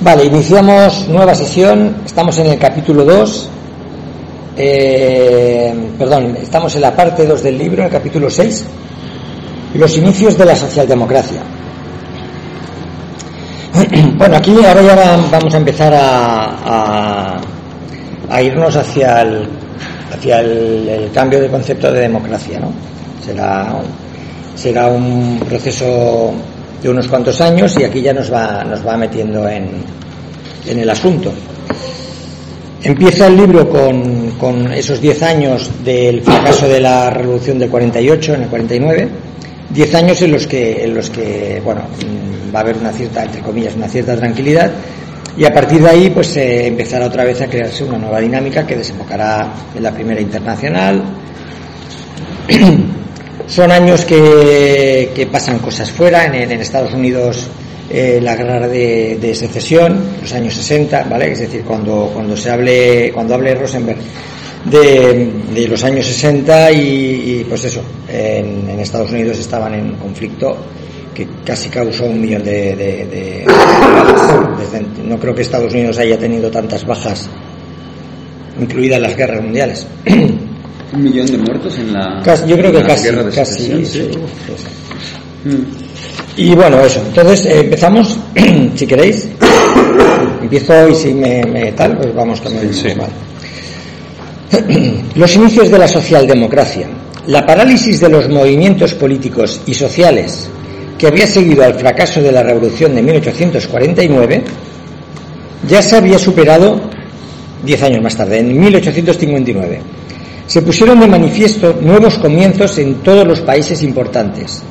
Vale, iniciamos nueva sesión. Estamos en el capítulo 2. Eh, perdón, estamos en la parte 2 del libro, en el capítulo 6. Los inicios de la socialdemocracia. Bueno, aquí ahora ya vamos a empezar a, a, irnos hacia el, el, cambio de concepto de democracia, ¿no? Será, será un proceso de unos cuantos años y aquí ya nos va, nos va metiendo en, en el asunto. Empieza el libro con, con esos 10 años del fracaso de la revolución del 48, en el 49, 10 años en los que, en los que bueno, mm, va a haber una cierta, entre comillas, una cierta tranquilidad y a partir de ahí pues eh, empezará otra vez a crearse una nueva dinámica que desembocará en la primera internacional. Son años que, pasan cosas fuera, en, Estados Unidos eh, la guerra de, secesión, los años 60, ¿vale? Es decir, cuando, cuando se hable, cuando hable Rosenberg de, los años 60 y, pues eso, en, Estados Unidos estaban en conflicto que casi causó un millón de, de, no creo que Estados Unidos haya tenido tantas bajas, incluidas las guerras mundiales. Un millón de muertos en la. yo creo que casi, casi. Sí, y bueno, eso. Entonces eh, empezamos, si queréis. Empiezo y si me, tal, pues vamos con el sí. Los inicios de la socialdemocracia. La parálisis de los movimientos políticos y sociales que había seguido al fracaso de la revolución de 1849 ya se había superado diez años más tarde, en 1859. Se pusieron de manifiesto nuevos comienzos en todos los países importantes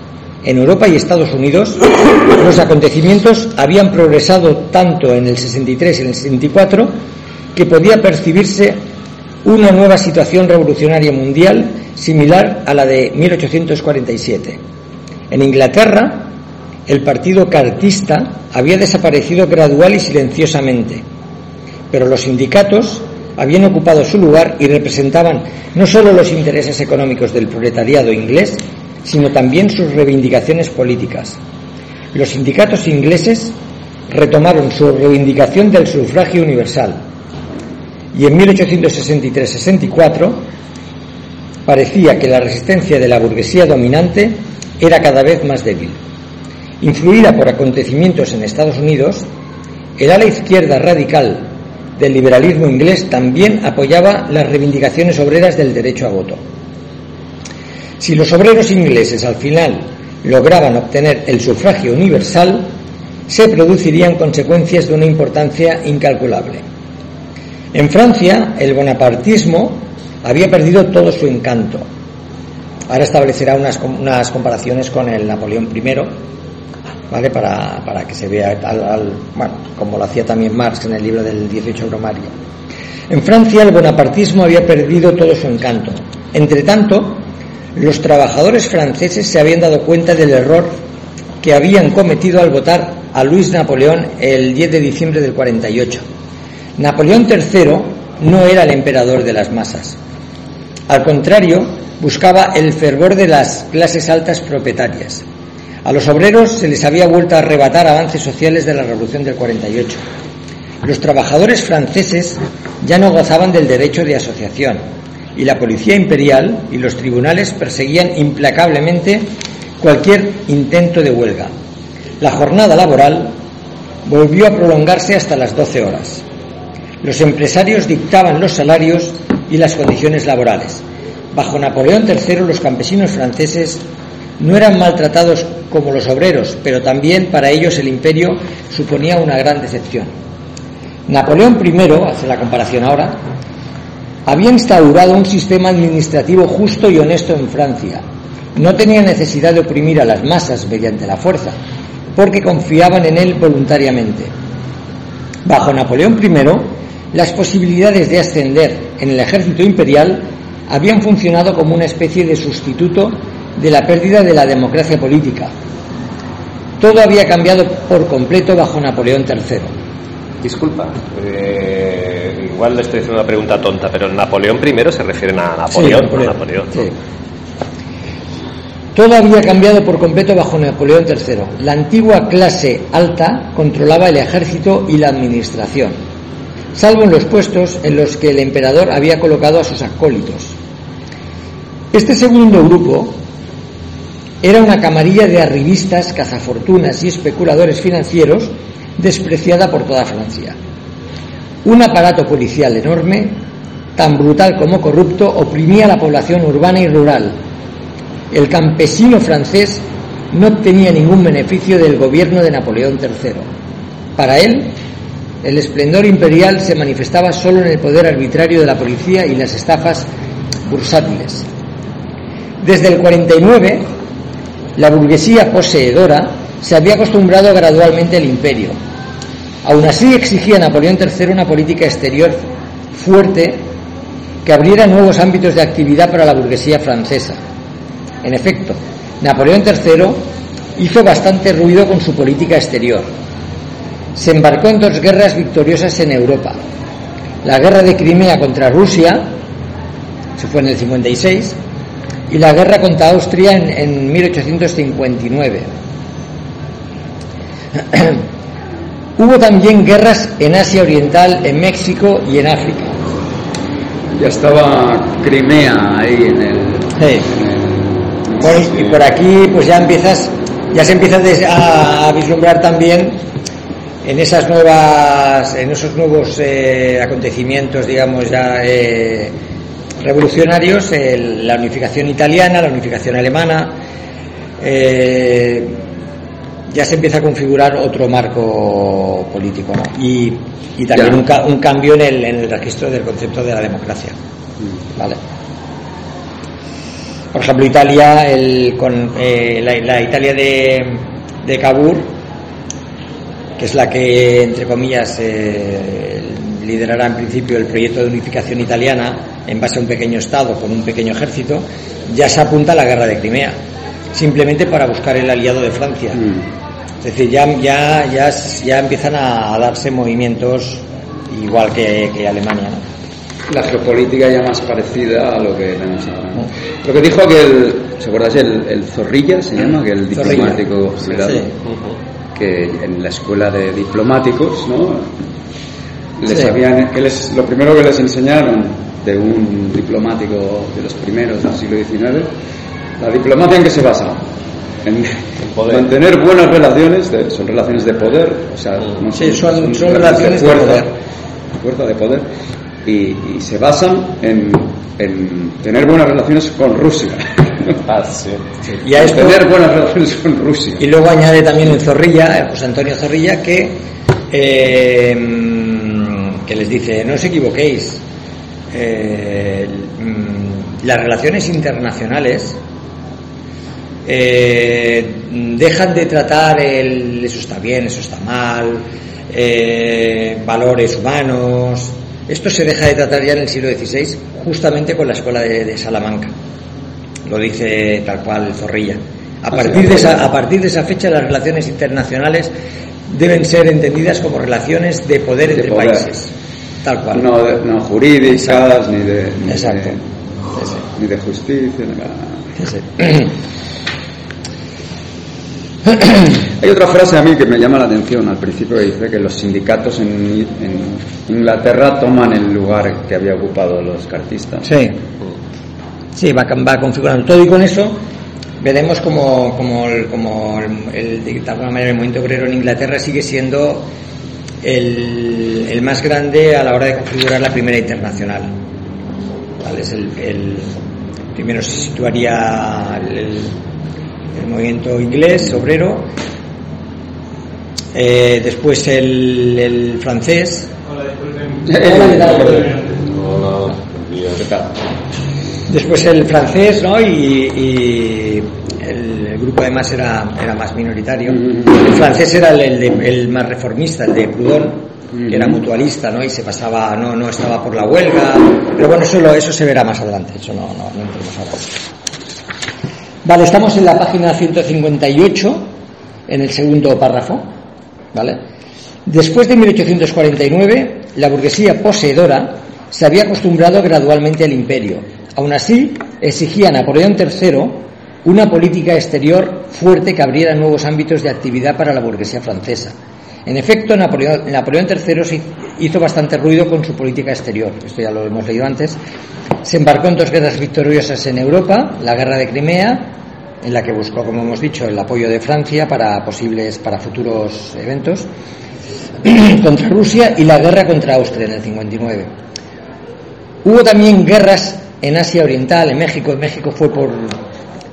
en Europa y Estados Unidos, los acontecimientos habían progresado tanto en el 63 y en el 64 que podía percibirse una nueva situación revolucionaria mundial similar a la de 1847. En Inglaterra, el partido cartista había desaparecido gradual y silenciosamente, pero los sindicatos habían ocupado su lugar y representaban no solo los intereses económicos del proletariado inglés, sino también sus reivindicaciones políticas. Los sindicatos ingleses retomaron su reivindicación del sufragio universal y en 1863-64 parecía que la resistencia de la burguesía dominante era cada vez más débil. Influida por acontecimientos en Estados Unidos, el ala izquierda radical del liberalismo inglés también apoyaba las reivindicaciones obreras del derecho a voto. Si los obreros ingleses al final lograban obtener el sufragio universal, se producirían consecuencias de una importancia incalculable. En Francia, el bonapartismo había perdido todo su encanto. Ahora establecerá unas, unas comparaciones con el Napoleón I, ¿vale? Para, para que se vea, al, bueno, como lo hacía también Marx en el libro del 18 Brumario. En Francia, el bonapartismo había perdido todo su encanto. Entre tanto, los trabajadores franceses se habían dado cuenta del error que habían cometido al votar a Luis Napoleón el 10 de diciembre del 48. Napoleón III no era el emperador de las masas. Al contrario, buscaba el fervor de las clases altas propietarias. A los obreros se les había vuelto a arrebatar avances sociales de la Revolución del 48. Los trabajadores franceses ya no gozaban del derecho de asociación, y la policía imperial y los tribunales perseguían implacablemente cualquier intento de huelga. La jornada laboral volvió a prolongarse hasta las 12 horas. Los empresarios dictaban los salarios y las condiciones laborales. Bajo Napoleón III los campesinos franceses no eran maltratados como los obreros, pero también para ellos el imperio suponía una gran decepción. Napoleón I, hace la comparación ahora, había instaurado un sistema administrativo justo y honesto en Francia. No tenía necesidad de oprimir a las masas mediante la fuerza, porque confiaban en él voluntariamente. Bajo Napoleón I, las posibilidades de ascender en el ejército imperial habían funcionado como una especie de sustituto de la pérdida de la democracia política. Todo había cambiado por completo bajo Napoleón III. Disculpa, eh, igual le estoy haciendo una pregunta tonta, pero Napoleón I se refieren a Napoleón, Napoleón. Todo había cambiado por completo bajo Napoleón III. La antigua clase alta controlaba el ejército y la administración, salvo en los puestos en los que el emperador había colocado a sus acólitos. Este segundo grupo era una camarilla de arribistas, cazafortunas y especuladores financieros despreciada por toda Francia. Un aparato policial enorme, tan brutal como corrupto, oprimía a la población urbana y rural. El campesino francés no obtenía ningún beneficio del gobierno de Napoleón III. Para él, el esplendor imperial se manifestaba solo en el poder arbitrario de la policía y las estafas bursátiles. Desde el 49, la burguesía poseedora se había acostumbrado gradualmente al imperio. Aún así exigía Napoleón III una política exterior fuerte que abriera nuevos ámbitos de actividad para la burguesía francesa. En efecto, Napoleón III hizo bastante ruido con su política exterior. Se embarcó en dos guerras victoriosas en Europa. La guerra de Crimea contra Rusia, se fue en el 56, y la guerra contra Austria en, en 1859. Hubo también guerras en Asia Oriental, en México y en África. Ya estaba Crimea ahí en el. Sí. en el- Por- y por aquí pues ya empiezas, ya se empieza a vislumbrar también en esas nuevas, en esos nuevos eh, acontecimientos, digamos ya eh, revolucionarios, el- la unificación italiana, la unificación alemana, eh, ya se empieza a configurar otro marco político, ¿no? Y, y también un, ca- un cambio en el, en el registro del concepto de la democracia. Vale. Por ejemplo, Italia, el, con eh, la, la Italia de, de Cavour, que es la que, entre comillas, eh, liderará en principio el proyecto de unificación italiana en base a un pequeño Estado con un pequeño ejército, ya se apunta a la guerra de Crimea, simplemente para buscar el aliado de Francia. Mm. Es decir, ya, ya, ya, ya empiezan a darse movimientos igual que, que Alemania. ¿no? La geopolítica ya más parecida a lo que tenemos ahora. ¿no? Lo que dijo aquel, ¿se acordáis? El, el Zorrilla se llama, que el diplomático Sí. que en la escuela de diplomáticos, ¿no? Les Sí. habían, que les, lo primero que les enseñaron de un diplomático de los primeros del siglo XIX, la diplomacia en qué se basa? En poder. mantener buenas relaciones, de- son relaciones de poder, o sea, no Sí, son- son relaciones de fuerza, poder. de fuerza, de poder, y, y se basan en, en tener buenas relaciones con Rusia. Ah, sí. Y a esto, tener buenas relaciones con Rusia. y luego añade también en Zorrilla, eh, José Antonio Zorrilla, que, eh, que les dice, no os equivoquéis, eh, mm, las relaciones internacionales eh, dejan de tratar el eso está bien, eso está mal, eh, valores humanos. Esto se deja de tratar ya en el siglo XVI, justamente con la escuela de, de Salamanca. Lo dice tal cual Zorrilla. A Ah, partir, de esa, a partir de esa fecha, las relaciones internacionales deben ser entendidas como relaciones de poder De entre poder. países. Tal cual. No, no jurídicas, ni de, ni, Exacto. de, ni justicia, ni nada. Hay otra frase a mí que me llama la atención al principio que dice que los sindicatos en, en Inglaterra toman el lugar que había ocupado los cartistas. Sí. Sí, va, va configurando todo y con eso veremos como, como, el, como el, el- de alguna manera el movimiento obrero en Inglaterra sigue siendo el, el más grande a la hora de configurar la primera internacional. ¿Vale? Es el, el- primero se situaría el, movimiento inglés obrero, eh, después el, el francés, Hola. Hola, bien. ¿Qué tal? Después el francés, ¿no? Y, y grupo además era, era más minoritario. El francés era el, el de- el más reformista, el de Proudhon, que era mutualista, ¿no? Y se pasaba, no, no estaba por la huelga. Pero bueno, eso, lo- eso se verá más adelante, eso no, no, no entremos ahora. Vale, estamos en la página 158, en el segundo párrafo, ¿vale? Después de 1849, la burguesía poseedora se había acostumbrado gradualmente al imperio. Aún así, exigía a Napoleón III una política exterior fuerte que abriera nuevos ámbitos de actividad para la burguesía francesa. En efecto, Napoleón, III hizo bastante ruido con su política exterior, esto ya lo hemos leído antes. Se embarcó en dos guerras victoriosas en Europa, la guerra de Crimea, en la que buscó, como hemos dicho, el apoyo de Francia para posibles, para futuros eventos, contra Rusia y la guerra contra Austria en el 59. Hubo también guerras en Asia Oriental, en México. En México fue por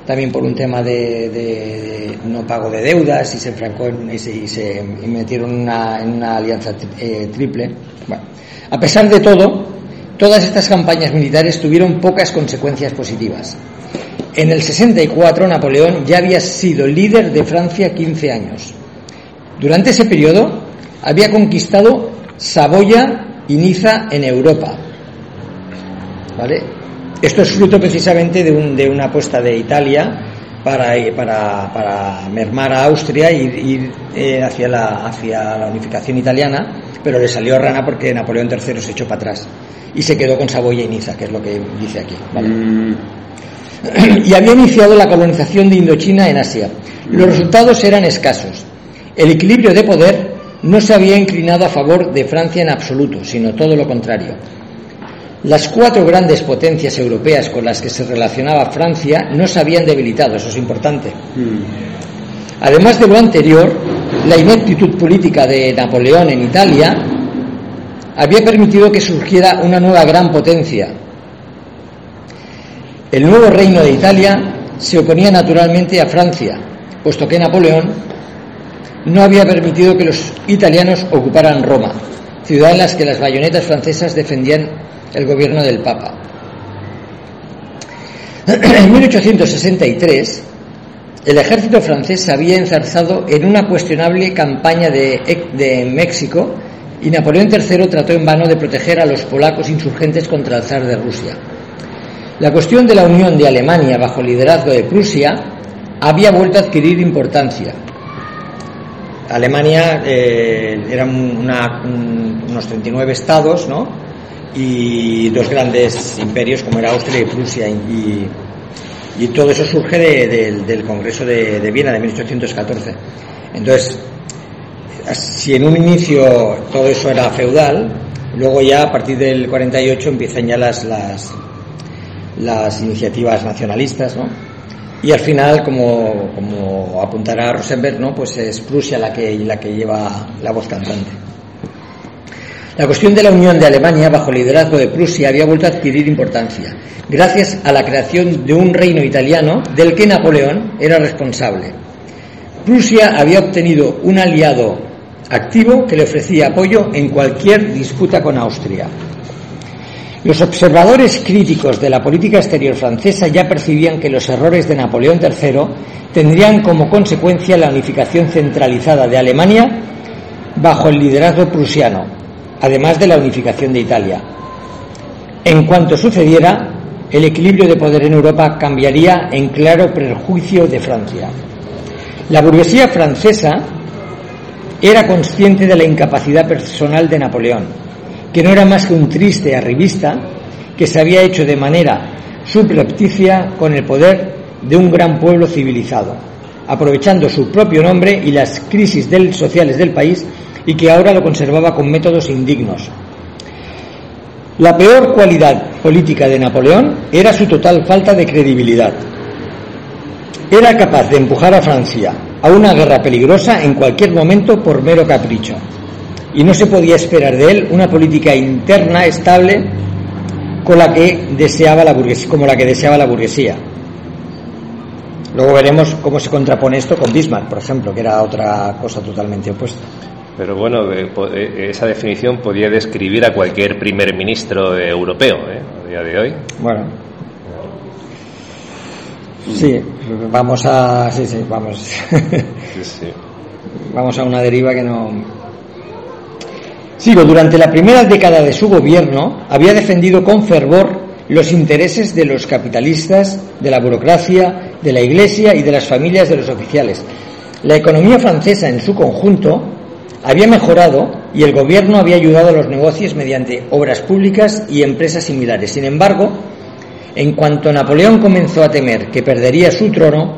también por un tema de, no pago de deudas y se enfrancó y, se, metieron en una alianza eh, triple. Bueno, a pesar de todo, todas estas campañas militares tuvieron pocas consecuencias positivas. En el 64 Napoleón ya había sido líder de Francia 15 años. Durante ese periodo había conquistado Saboya y Niza en Europa. ¿Vale? Esto es fruto precisamente de, de una apuesta de Italia para, para, mermar a Austria y ir eh, hacia, la, hacia la unificación italiana, pero le salió rana porque Napoleón III se echó para atrás y se quedó con Saboya y Niza, que es lo que dice aquí. Mm. Y había iniciado la colonización de Indochina en Asia. Los resultados eran escasos. El equilibrio de poder no se había inclinado a favor de Francia en absoluto, sino todo lo contrario. Las cuatro grandes potencias europeas con las que se relacionaba Francia no se habían debilitado, eso es importante. Mm. Además de lo anterior, la ineptitud política de Napoleón en Italia había permitido que surgiera una nueva gran potencia. El nuevo reino de Italia se oponía naturalmente a Francia, puesto que Napoleón no había permitido que los italianos ocuparan Roma, ciudad en la que las bayonetas francesas defendían el gobierno del Papa. En 1863, el ejército francés se había enzarzado en una cuestionable campaña de, México y Napoleón III trató en vano de proteger a los polacos insurgentes contra el zar de Rusia. La cuestión de la unión de Alemania bajo el liderazgo de Prusia había vuelto a adquirir importancia. Alemania eh, eran unos 39 estados, ¿no? Y dos grandes imperios como era Austria y Prusia y, todo eso surge del Congreso de, Viena de 1814. Entonces, si en un inicio todo eso era feudal, luego ya a partir del 48 empiezan ya las, las, las iniciativas nacionalistas, ¿no? Y al final, como, como apuntará Rosenberg, ¿no? Pues es Prusia la que, la que lleva la voz cantante. La cuestión de la unión de Alemania bajo el liderazgo de Prusia había vuelto a adquirir importancia, gracias a la creación de un reino italiano del que Napoleón era responsable. Prusia había obtenido un aliado activo que le ofrecía apoyo en cualquier disputa con Austria. Los observadores críticos de la política exterior francesa ya percibían que los errores de Napoleón III tendrían como consecuencia la unificación centralizada de Alemania bajo el liderazgo prusiano, además de la unificación de Italia. En cuanto sucediera, el equilibrio de poder en Europa cambiaría en claro perjuicio de Francia. La burguesía francesa era consciente de la incapacidad personal de Napoleón, que no era más que un triste arribista que se había hecho de manera subrepticia con el poder de un gran pueblo civilizado, aprovechando su propio nombre y las crisis sociales del país y que ahora lo conservaba con métodos indignos. La peor cualidad política de Napoleón era su total falta de credibilidad. Era capaz de empujar a Francia a una guerra peligrosa en cualquier momento por mero capricho. Y no se podía esperar de él una política interna estable con la que deseaba la burguesía, como la que deseaba la burguesía. Luego veremos cómo se contrapone esto con Bismarck, por ejemplo, que era otra cosa totalmente opuesta. Pero bueno, eh, esa definición podría describir a cualquier primer ministro europeo ¿eh? a día de hoy. Bueno. Sí, vamos a. Sí, sí, vamos. Sí, sí. Vamos a una deriva que no. Sigo, durante la primera década de su gobierno había defendido con fervor los intereses de los capitalistas, de la burocracia, de la iglesia y de las familias de los oficiales. La economía francesa en su conjunto había mejorado y el gobierno había ayudado a los negocios mediante obras públicas y empresas similares. Sin embargo, En cuanto Napoleón comenzó a temer que perdería su trono,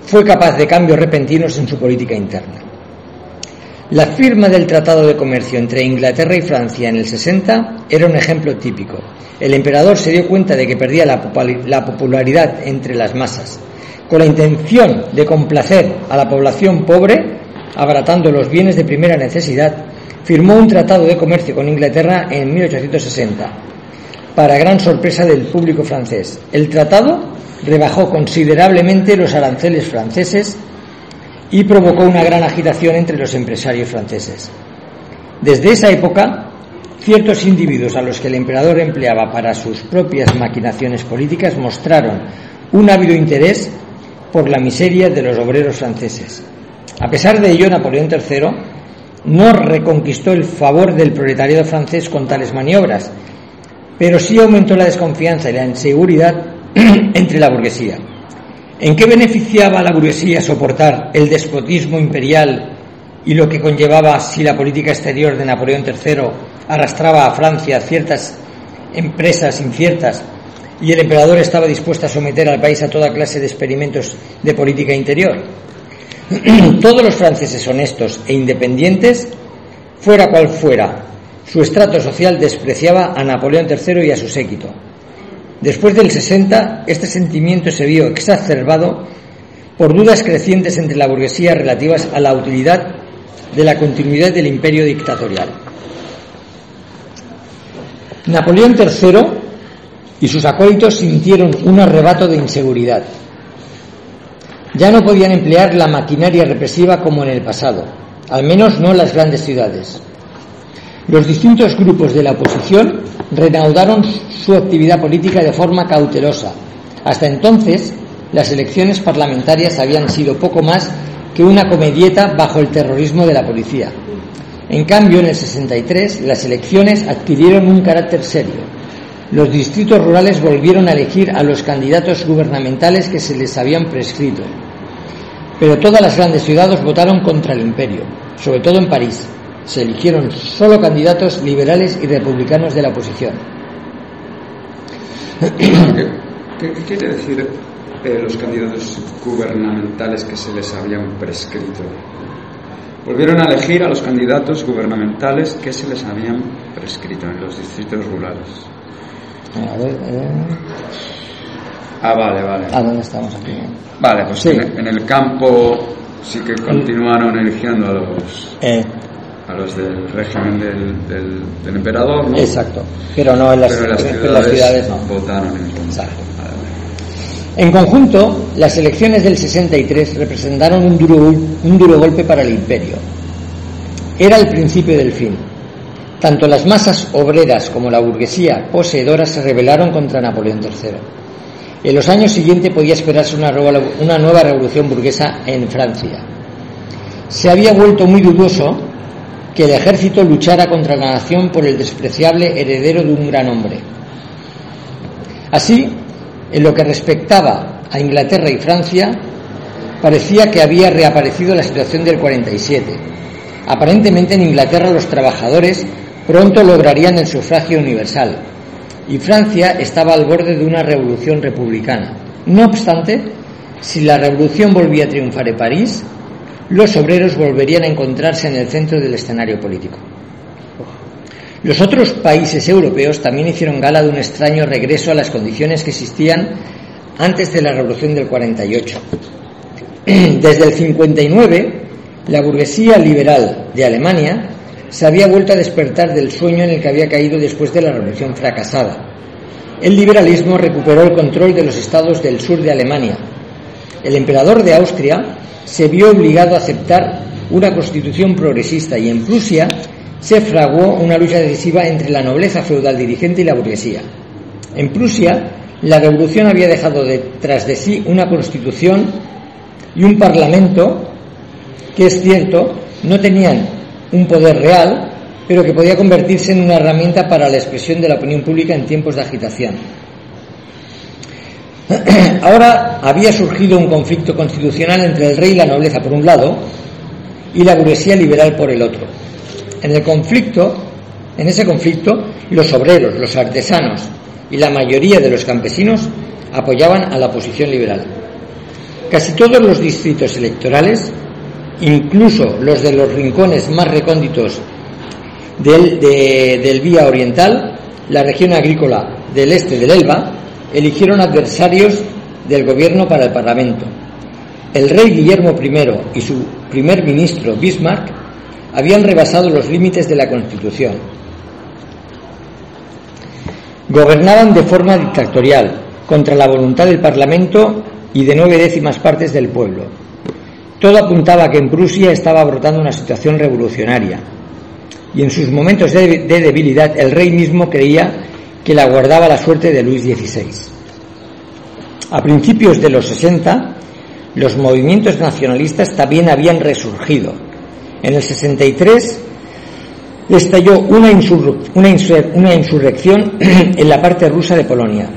fue capaz de cambios repentinos en su política interna. La firma del Tratado de Comercio entre Inglaterra y Francia en el 60 era un ejemplo típico. El emperador se dio cuenta de que perdía la popularidad entre las masas. Con la intención de complacer a la población pobre, abaratando los bienes de primera necesidad, firmó un tratado de comercio con Inglaterra en 1860, para gran sorpresa del público francés. El tratado rebajó considerablemente los aranceles franceses y provocó una gran agitación entre los empresarios franceses. Desde esa época, ciertos individuos a los que el emperador empleaba para sus propias maquinaciones políticas mostraron un ávido interés por la miseria de los obreros franceses. A pesar de ello, Napoleón III no reconquistó el favor del proletariado francés con tales maniobras, pero sí aumentó la desconfianza y la inseguridad entre la burguesía. ¿En qué beneficiaba a la burguesía soportar el despotismo imperial y lo que conllevaba si la política exterior de Napoleón III arrastraba a Francia ciertas empresas inciertas y el emperador estaba dispuesto a someter al país a toda clase de experimentos de política interior? Todos los franceses honestos e independientes, fuera cual fuera su estrato social, despreciaba a Napoleón III y a su séquito. Después del 60, este sentimiento se vio exacerbado por dudas crecientes entre la burguesía relativas a la utilidad de la continuidad del imperio dictatorial. Napoleón III y sus acólitos sintieron un arrebato de inseguridad. Ya no podían emplear la maquinaria represiva como en el pasado, al menos no en las grandes ciudades. Los distintos grupos de la oposición reanudaron su actividad política de forma cautelosa. Hasta entonces, las elecciones parlamentarias habían sido poco más que una comedieta bajo el terrorismo de la policía. En cambio, en el 63, las elecciones adquirieron un carácter serio. Los distritos rurales volvieron a elegir a los candidatos gubernamentales que se les habían prescrito. Pero todas las grandes ciudades votaron contra el imperio, sobre todo en París. Se eligieron solo candidatos liberales y republicanos de la oposición. ¿Qué, quiere decir eh, los candidatos gubernamentales que se les habían prescrito? Volvieron a elegir a los candidatos gubernamentales que se les habían prescrito en los distritos rurales. A ver, eh. Ah, vale, vale. ¿A dónde estamos aquí? Vale, pues Sí. en, en el campo sí que continuaron eligiendo a los Eh, a los del régimen del, del, del emperador, ¿no? exacto. Pero no en las, Pero en las ciudades, las ciudades no. votaron en. Exacto. En conjunto, las elecciones del 63 representaron un duro, un duro golpe para el imperio. Era el principio del fin. Tanto las masas obreras como la burguesía poseedora se rebelaron contra Napoleón III. En los años siguientes podía esperarse una, nueva- revolución burguesa en Francia. Se había vuelto muy dudoso que el ejército luchara contra la nación por el despreciable heredero de un gran hombre. Así, en lo que respectaba a Inglaterra y Francia, parecía que había reaparecido la situación del 47. Aparentemente en Inglaterra los trabajadores pronto lograrían el sufragio universal y Francia estaba al borde de una revolución republicana. No obstante, si la revolución volvía a triunfar en París, los obreros volverían a encontrarse en el centro del escenario político. Los otros países europeos también hicieron gala de un extraño regreso a las condiciones que existían antes de la Revolución del 48. Desde el 59, la burguesía liberal de Alemania se había vuelto a despertar del sueño en el que había caído después de la Revolución fracasada. El liberalismo recuperó el control de los estados del sur de Alemania. El emperador de Austria se vio obligado a aceptar una constitución progresista y en Prusia se fraguó una lucha decisiva entre la nobleza feudal dirigente y la burguesía. En Prusia, la revolución había dejado detrás de sí una constitución y un parlamento que es cierto no tenían un poder real, pero que podía convertirse en una herramienta para la expresión de la opinión pública en tiempos de agitación. Ahora había surgido un conflicto constitucional entre el rey y la nobleza por un lado y la burguesía liberal por el otro. En el conflicto, en ese conflicto, los obreros, los artesanos y la mayoría de los campesinos apoyaban a la oposición liberal. Casi todos los distritos electorales, incluso los de los rincones más recónditos del, del Vía Oriental, la región agrícola del este del Elba, eligieron adversarios del gobierno para el Parlamento. El rey Guillermo I y su primer ministro Bismarck habían rebasado los límites de la Constitución. Gobernaban de forma dictatorial, contra la voluntad del Parlamento y de nueve décimas partes del pueblo. Todo apuntaba que en Prusia estaba brotando una situación revolucionaria, y en sus momentos de, debilidad el rey mismo creía que le aguardaba la suerte de Luis XVI. A principios de los 60, los movimientos nacionalistas también habían resurgido. En el 63 estalló una, una insurrección en la parte rusa de Polonia,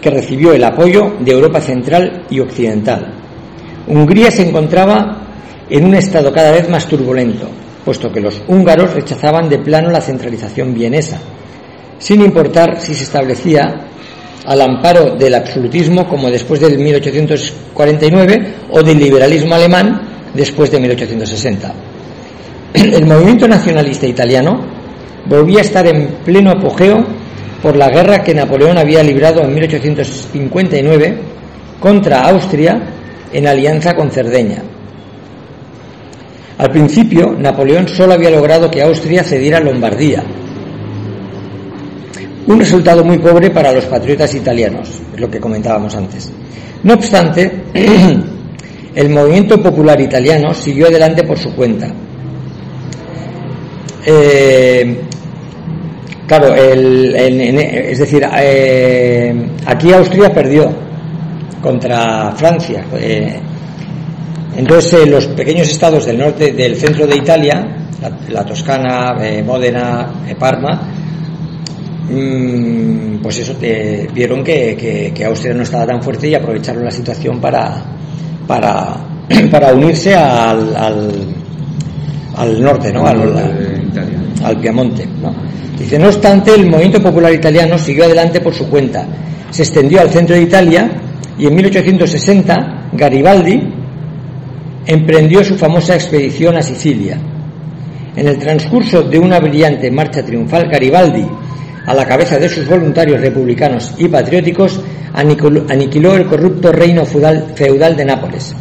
que recibió el apoyo de Europa Central y Occidental. Hungría se encontraba en un estado cada vez más turbulento, puesto que los húngaros rechazaban de plano la centralización vienesa, sin importar si se establecía al amparo del absolutismo como después del 1849 o del liberalismo alemán después de 1860. El movimiento nacionalista italiano volvía a estar en pleno apogeo por la guerra que Napoleón había librado en 1859 contra Austria en alianza con Cerdeña. Al principio, Napoleón solo había logrado que Austria cediera Lombardía, un resultado muy pobre para los patriotas italianos, es lo que comentábamos antes. No obstante, el movimiento popular italiano siguió adelante por su cuenta. Eh, claro, es decir, eh, aquí Austria perdió contra Francia. Eh, entonces, los pequeños estados del norte, del centro de Italia, la, Toscana, Módena, Parma, Mm, pues eso, te, vieron que, que, Austria no estaba tan fuerte y aprovecharon la situación para, para, para unirse al, al, norte, ¿no? Al, al Piamonte. ¿no? Dice, no obstante, el movimiento popular italiano siguió adelante por su cuenta. Se extendió al centro de Italia y en 1860 Garibaldi emprendió su famosa expedición a Sicilia. En el transcurso de una brillante marcha triunfal, Garibaldi a la cabeza de sus voluntarios republicanos y patrióticos, aniquiló el corrupto reino feudal de Nápoles.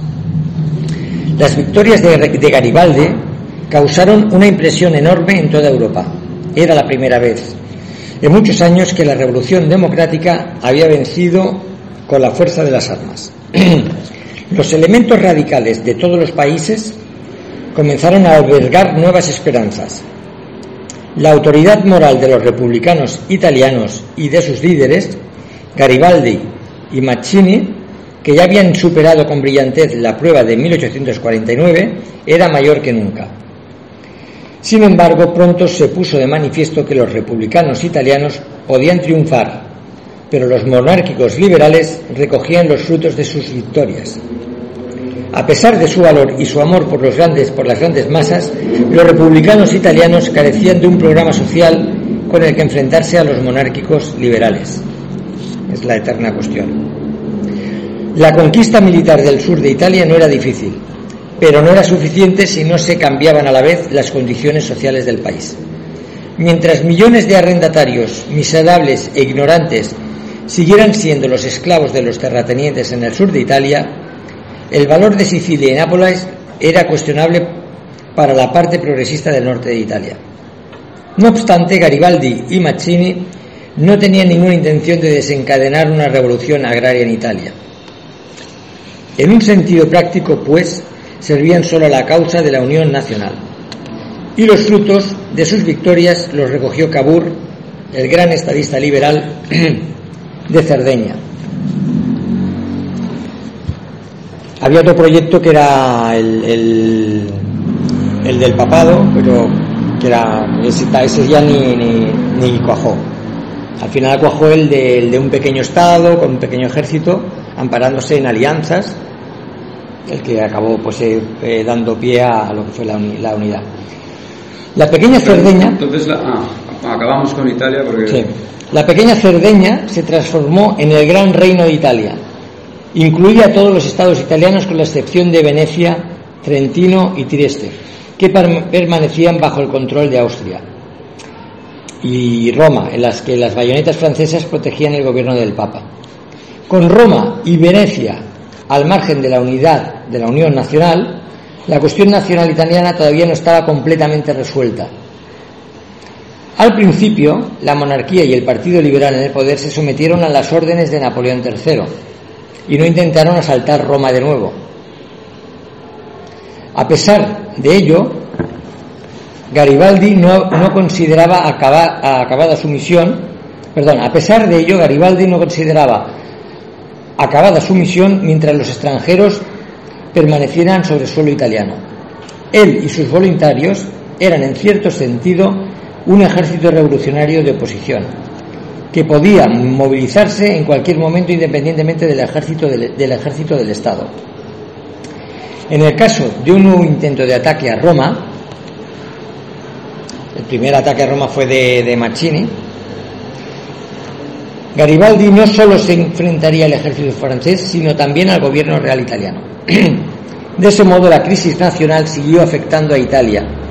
Las victorias de Garibaldi causaron una impresión enorme en toda Europa. Era la primera vez en muchos años que la revolución democrática había vencido con la fuerza de las armas. Los elementos radicales de todos los países comenzaron a albergar nuevas esperanzas la autoridad moral de los republicanos italianos y de sus líderes, Garibaldi y Mazzini, que ya habían superado con brillantez la prueba de 1849, era mayor que nunca. Sin embargo, pronto se puso de manifiesto que los republicanos italianos podían triunfar, pero los monárquicos liberales recogían los frutos de sus victorias. A pesar de su valor y su amor por, los grandes, por las grandes masas, los republicanos italianos carecían de un programa social con el que enfrentarse a los monárquicos liberales. Es la eterna cuestión. La conquista militar del sur de Italia no era difícil, pero no era suficiente si no se cambiaban a la vez las condiciones sociales del país. Mientras millones de arrendatarios miserables e ignorantes siguieran siendo los esclavos de los terratenientes en el sur de Italia, el valor de Sicilia y Nápoles era cuestionable para la parte progresista del norte de Italia. No obstante, Garibaldi y Mazzini no tenían ninguna intención de desencadenar una revolución agraria en Italia. En un sentido práctico, pues, servían solo a la causa de la Unión Nacional. Y los frutos de sus victorias los recogió Cabur, el gran estadista liberal de Cerdeña. Había otro proyecto que era el, el, del papado, pero que era ese, ese ya ni, ni, cuajó. Al final cuajó el de, de, un pequeño Estado, con un pequeño ejército, amparándose en alianzas, el que acabó pues eh, eh, dando pie a lo que fue la, la unidad. La pequeña Cerdeña... Entonces, ah, acabamos con Italia porque... La pequeña Cerdeña se transformó en el gran reino de Italia. Incluía a todos los estados italianos con la excepción de Venecia, Trentino y Trieste, que permanecían bajo el control de Austria. Y Roma, en las que las bayonetas francesas protegían el gobierno del Papa. Con Roma y Venecia al margen de la unidad de la Unión Nacional, la cuestión nacional italiana todavía no estaba completamente resuelta. Al principio, la monarquía y el Partido Liberal en el poder se sometieron a las órdenes de Napoleón III y no intentaron asaltar Roma de nuevo. A pesar de ello, Garibaldi no, consideraba acabada su misión, perdón, a pesar de ello, Garibaldi no consideraba acabada su misión mientras los extranjeros permanecieran sobre suelo italiano. Él y sus voluntarios eran en cierto sentido un ejército revolucionario de oposición, que podía movilizarse en cualquier momento independientemente del ejército del, Estado. En el caso de un nuevo intento de ataque a Roma, el primer ataque a Roma fue de, de Garibaldi no solo se enfrentaría al ejército francés, sino también al gobierno real italiano. De ese modo, la crisis nacional siguió afectando a Italia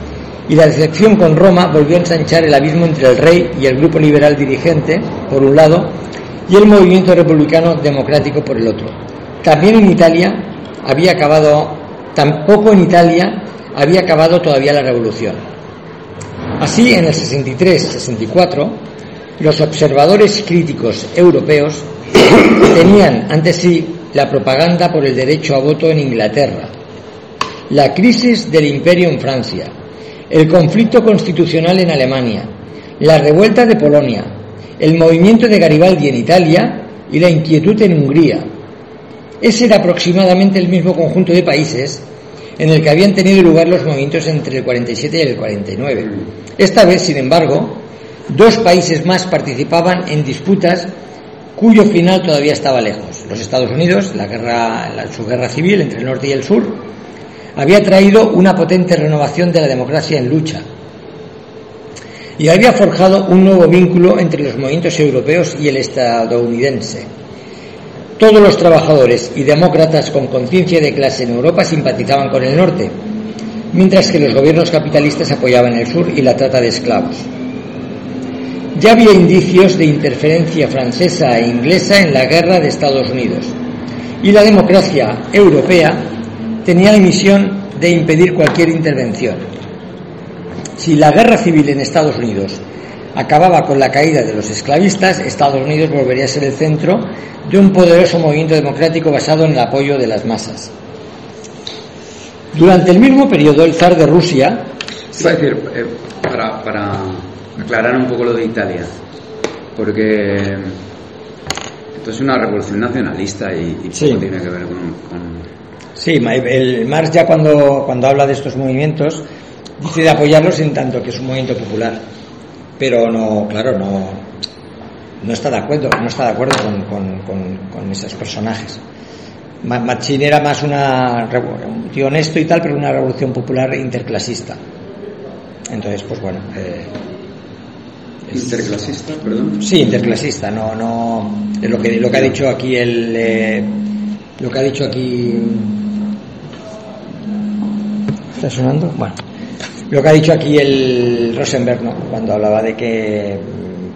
y la decepción con Roma volvió a ensanchar el abismo entre el rey y el grupo liberal dirigente, por un lado, y el movimiento republicano democrático por el otro. También en Italia había acabado, tampoco en Italia había acabado todavía la revolución. Así, en el 63-64, los observadores críticos europeos tenían ante sí la propaganda por el derecho a voto en Inglaterra, la crisis del imperio en Francia, el conflicto constitucional en Alemania, la revuelta de Polonia, el movimiento de Garibaldi en Italia y la inquietud en Hungría. Ese era aproximadamente el mismo conjunto de países en el que habían tenido lugar los movimientos entre el 47 y el 49. Esta vez, sin embargo, Dos países más participaban en disputas cuyo final todavía estaba lejos. Los Estados Unidos, la guerra, su guerra civil entre el norte y el sur, había traído una potente renovación de la democracia en lucha y había forjado un nuevo vínculo entre los movimientos europeos y el estadounidense. Todos los trabajadores y demócratas con conciencia de clase en Europa simpatizaban con el norte, mientras que los gobiernos capitalistas apoyaban el sur y la trata de esclavos. Ya había indicios de interferencia francesa e inglesa en la guerra de Estados Unidos y la democracia europea tenía la misión de impedir cualquier intervención. Si la guerra civil en Estados Unidos acababa con la caída de los esclavistas, Estados Unidos volvería a ser el centro de un poderoso movimiento democrático basado en el apoyo de las masas. Durante el mismo periodo, el zar de Rusia. decir, eh, para, para aclarar un poco lo de Italia, porque esto es una revolución nacionalista y, y tiene que ver con, Sí, el Marx ya cuando, cuando habla de estos movimientos dice de apoyarlos en tanto que es un movimiento popular, pero no, claro, no, no está de acuerdo, no está de acuerdo con, con, esos personajes. Machín era más una, un tío honesto y tal, pero una revolución popular interclasista. Entonces, pues bueno, eh, Interclasista, perdón. Sí, interclasista, no, no, lo que lo que ha dicho aquí el, eh, lo que ha dicho aquí, está sonando, bueno, lo que ha dicho aquí el Rosenberg, ¿no? Cuando hablaba de que,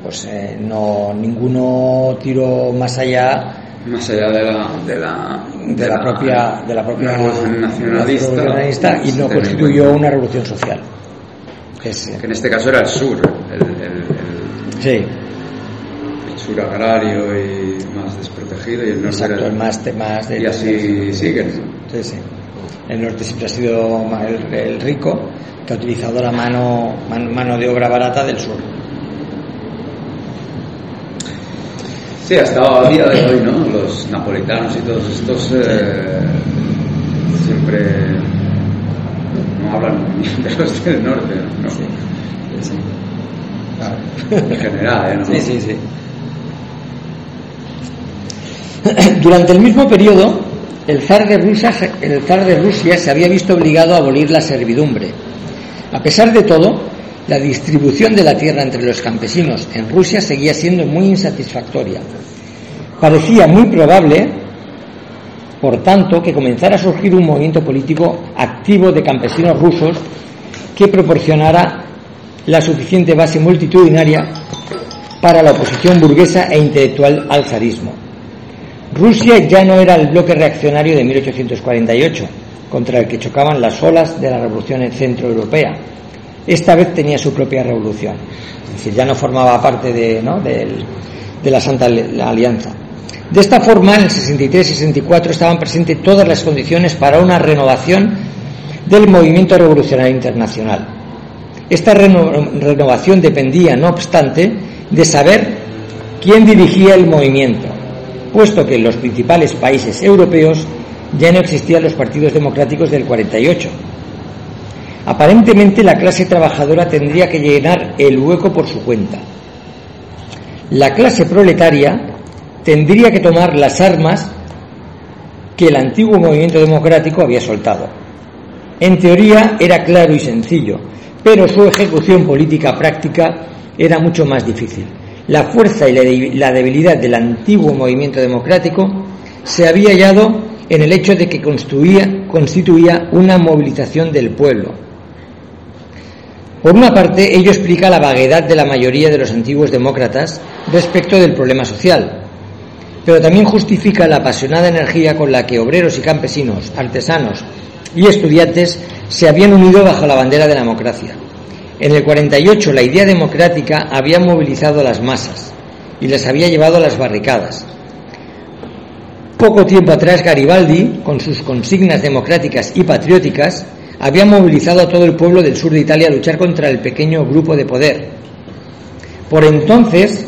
pues, eh, no, ninguno tiró más allá más allá de la de la, de, la, propia de la propia revolución nacionalista, y no constituyó una revolución social que, en este caso era el sur el, Sí. El sur agrario y más desprotegido y el norte Exacto, el más, más y así siguen. Sí, sí. El norte siempre ha sido el, rico que ha utilizado la mano, mano de obra barata del sur. Sí, hasta el día de hoy, ¿no? Los napolitanos y todos estos eh, siempre no hablan de los del norte, ¿no? Sí, sí. En general, ¿eh? Sí, sí, sí. Durante el mismo periodo, el zar, de Rusia, se había visto obligado a abolir la servidumbre. A pesar de todo, la distribución de la tierra entre los campesinos en Rusia seguía siendo muy insatisfactoria. Parecía muy probable, por tanto, que comenzara a surgir un movimiento político activo de campesinos rusos que proporcionara la suficiente base multitudinaria para la oposición burguesa e intelectual al zarismo. Rusia ya no era el bloque reaccionario de 1848, contra el que chocaban las olas de la revolución centroeuropea. Esta vez tenía su propia revolución, es decir, ya no formaba parte de, la Santa Alianza. De esta forma, en el 63-64 estaban presentes todas las condiciones para una renovación del movimiento revolucionario internacional. Esta renovación dependía, no obstante, de saber quién dirigía el movimiento, puesto que en los principales países europeos ya no existían los partidos democráticos del 48. Aparentemente la clase trabajadora tendría que llenar el hueco por su cuenta. La clase proletaria tendría que tomar las armas que el antiguo movimiento democrático había soltado. En teoría era claro y sencillo, pero su ejecución política práctica era mucho más difícil. La fuerza y la debilidad del antiguo movimiento democrático se había hallado en el hecho de que constituía una movilización del pueblo. Por una parte, ello explica la vaguedad de la mayoría de los antiguos demócratas respecto del problema social, pero también justifica la apasionada energía con la que obreros y campesinos, artesanos y estudiantes se habían unido bajo la bandera de la democracia. En el 48 la idea democrática había movilizado a las masas y las había llevado a las barricadas. Poco tiempo atrás Garibaldi, con sus consignas democráticas y patrióticas, había movilizado a todo el pueblo del sur de Italia a luchar contra el pequeño grupo de poder. Por entonces,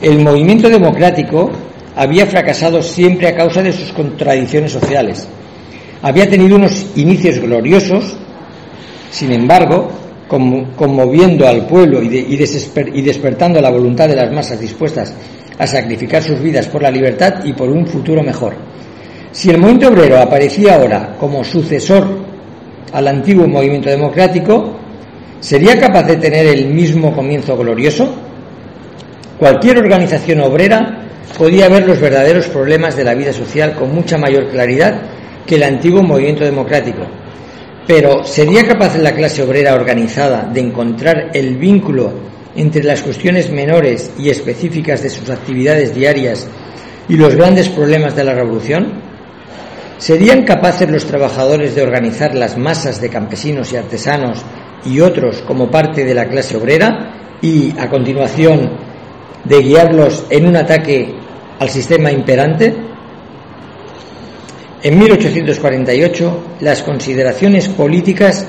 el movimiento democrático había fracasado siempre a causa de sus contradicciones sociales había tenido unos inicios gloriosos, sin embargo, conmoviendo al pueblo y, despertando la voluntad de las masas dispuestas a sacrificar sus vidas por la libertad y por un futuro mejor. Si el movimiento obrero aparecía ahora como sucesor al antiguo movimiento democrático, ¿sería capaz de tener el mismo comienzo glorioso? Cualquier organización obrera podía ver los verdaderos problemas de la vida social con mucha mayor claridad que el antiguo movimiento democrático. Pero ¿sería capaz la clase obrera organizada de encontrar el vínculo entre las cuestiones menores y específicas de sus actividades diarias y los grandes problemas de la revolución? ¿Serían capaces los trabajadores de organizar las masas de campesinos y artesanos y otros como parte de la clase obrera y, a continuación, de guiarlos en un ataque al sistema imperante? En 1848 las consideraciones políticas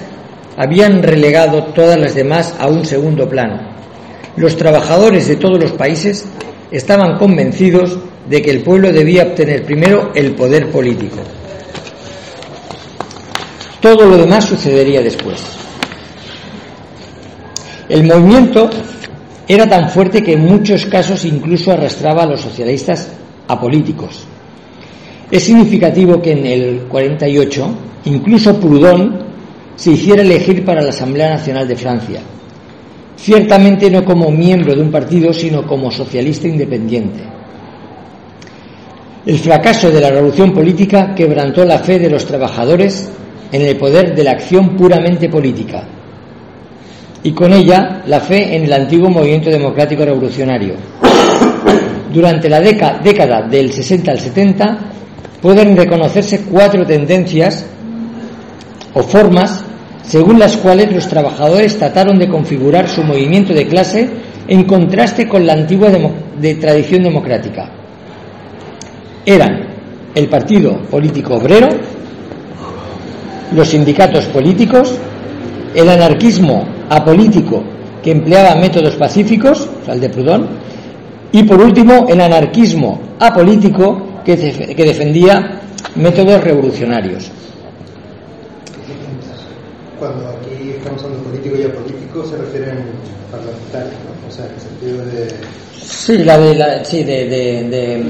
habían relegado todas las demás a un segundo plano. Los trabajadores de todos los países estaban convencidos de que el pueblo debía obtener primero el poder político. Todo lo demás sucedería después. El movimiento era tan fuerte que en muchos casos incluso arrastraba a los socialistas a políticos. Es significativo que en el 48 incluso Proudhon se hiciera elegir para la Asamblea Nacional de Francia, ciertamente no como miembro de un partido, sino como socialista independiente. El fracaso de la revolución política quebrantó la fe de los trabajadores en el poder de la acción puramente política y con ella la fe en el antiguo movimiento democrático revolucionario. Durante la década del 60 al 70, pueden reconocerse cuatro tendencias o formas según las cuales los trabajadores trataron de configurar su movimiento de clase en contraste con la antigua tradición democrática. Eran el Partido Político Obrero, los sindicatos políticos, el anarquismo apolítico que empleaba métodos pacíficos, o sea, el de Proudhon, y por último el anarquismo apolítico que, defendía métodos revolucionarios. Cuando aquí estamos hablando de político y apolítico, se refieren parlamentarios, ¿no? O sea, en el sentido de. Sí, la de la, sí, de, de,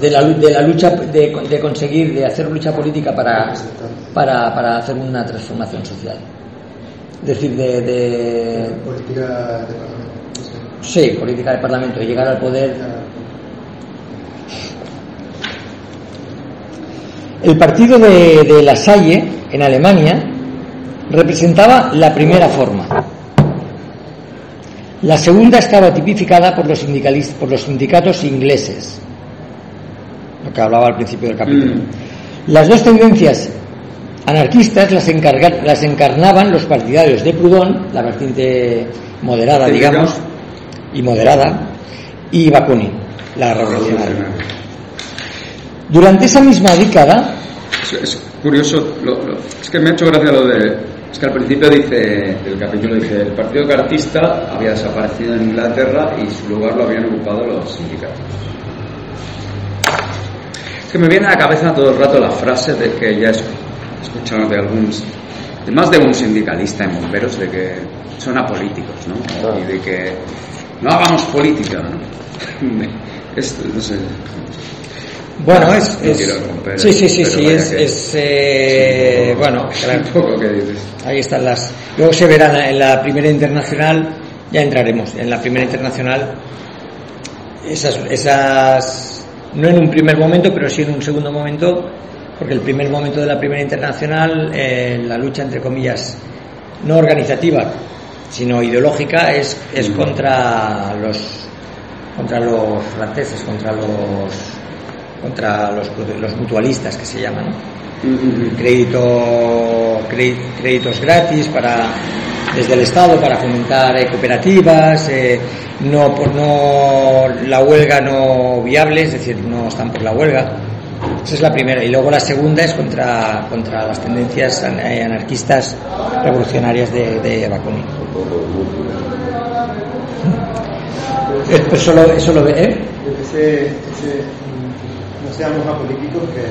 de, la, de la lucha, de, de conseguir, de hacer lucha política para, para, para hacer una transformación social. Es decir, de, de- Política de parlamento. sí, política de parlamento, de llegar al poder. El partido de, de La Salle, en Alemania, representaba la primera forma. La segunda estaba tipificada por los, por los sindicatos ingleses, lo que hablaba al principio del capítulo. Mm. Las dos tendencias anarquistas las, encarnaban los partidarios de Proudhon, la vertiente moderada, digamos, y moderada, y Bakunin, la revolucionaria. Durante esa misma década, Es, es curioso, lo- lo- es que me ha hecho gracia lo de. Es que al principio dice, el capítulo dice, el partido cartista había desaparecido en Inglaterra y su lugar lo habían ocupado los sindicatos. Es que me viene a la cabeza todo el rato la frase de que ya he escuchado de algún, de más de un sindicalista en bomberos, de que son apolíticos, ¿no? Y de que no hagamos política, ¿no? Es, no sé, bueno, es... No es- quiero romper sí, sí, sí, sí, es... que- es, eh, bueno, claro. poco que dices. Ahí están las. Luego se verán en la primera internacional, ya entraremos. En la primera internacional, esas, esas. No en un primer momento, pero sí en un segundo momento, porque el primer momento de la primera internacional, eh, la lucha entre comillas, no organizativa, sino ideológica, es, es contra los contra los franceses, contra los contra los, los mutualistas que se llaman, ¿no? crédito cré- créditos gratis para desde el Estado para fomentar eh, cooperativas eh, no por no la huelga no viable es decir no están por la huelga. Esa es la primera. Y luego la segunda es contra contra las tendencias eh, anarquistas revolucionarias de, de Bakunin Eh, eso lo, eso lo ve ¿eh? Ese, ese, no seamos apolíticos que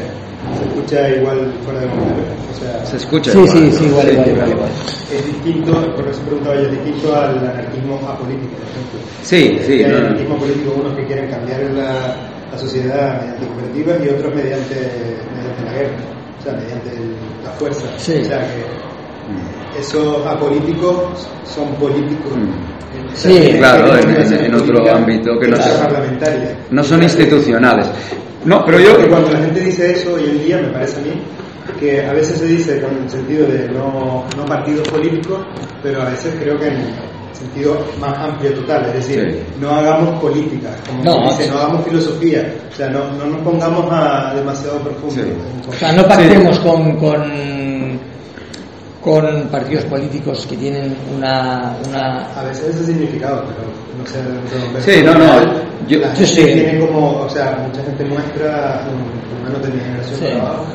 se escucha igual fuera de Monterrey. O sea, Se escucha sí igual, sí ¿no? sí igual igual igual, igual. es distinto, por eso preguntaba yo, es distinto al anarquismo apolítico, por ejemplo. Sí, sí, Hay no, no. anarquismo político, unos que quieren cambiar la, la sociedad mediante cooperativas y otros mediante, mediante la guerra, o sea, mediante el- la fuerza. Sí. O sea, que esos apolíticos son políticos. Mm. Sí, claro, en- acción en otro ámbito que no parlamentaria. No son institucionales. No, pero Porque yo. cuando la gente dice eso hoy en día, me parece a mí, que a veces se dice con el sentido de no, no partidos políticos, pero a veces creo que en sentido más amplio total, es decir, Sí. no hagamos política, como No, se dice, sí. no hagamos filosofía, o sea, no, no nos pongamos a demasiado profundo. Sí. O sea, no pactemos con, con, con partidos políticos que tienen una, una A veces ese significado, pero no sé romper. Sí, no, no, yo- sí, sí. tiene como, o sea, mucha gente muestra, por lo menos de mi generación Sí. para abajo,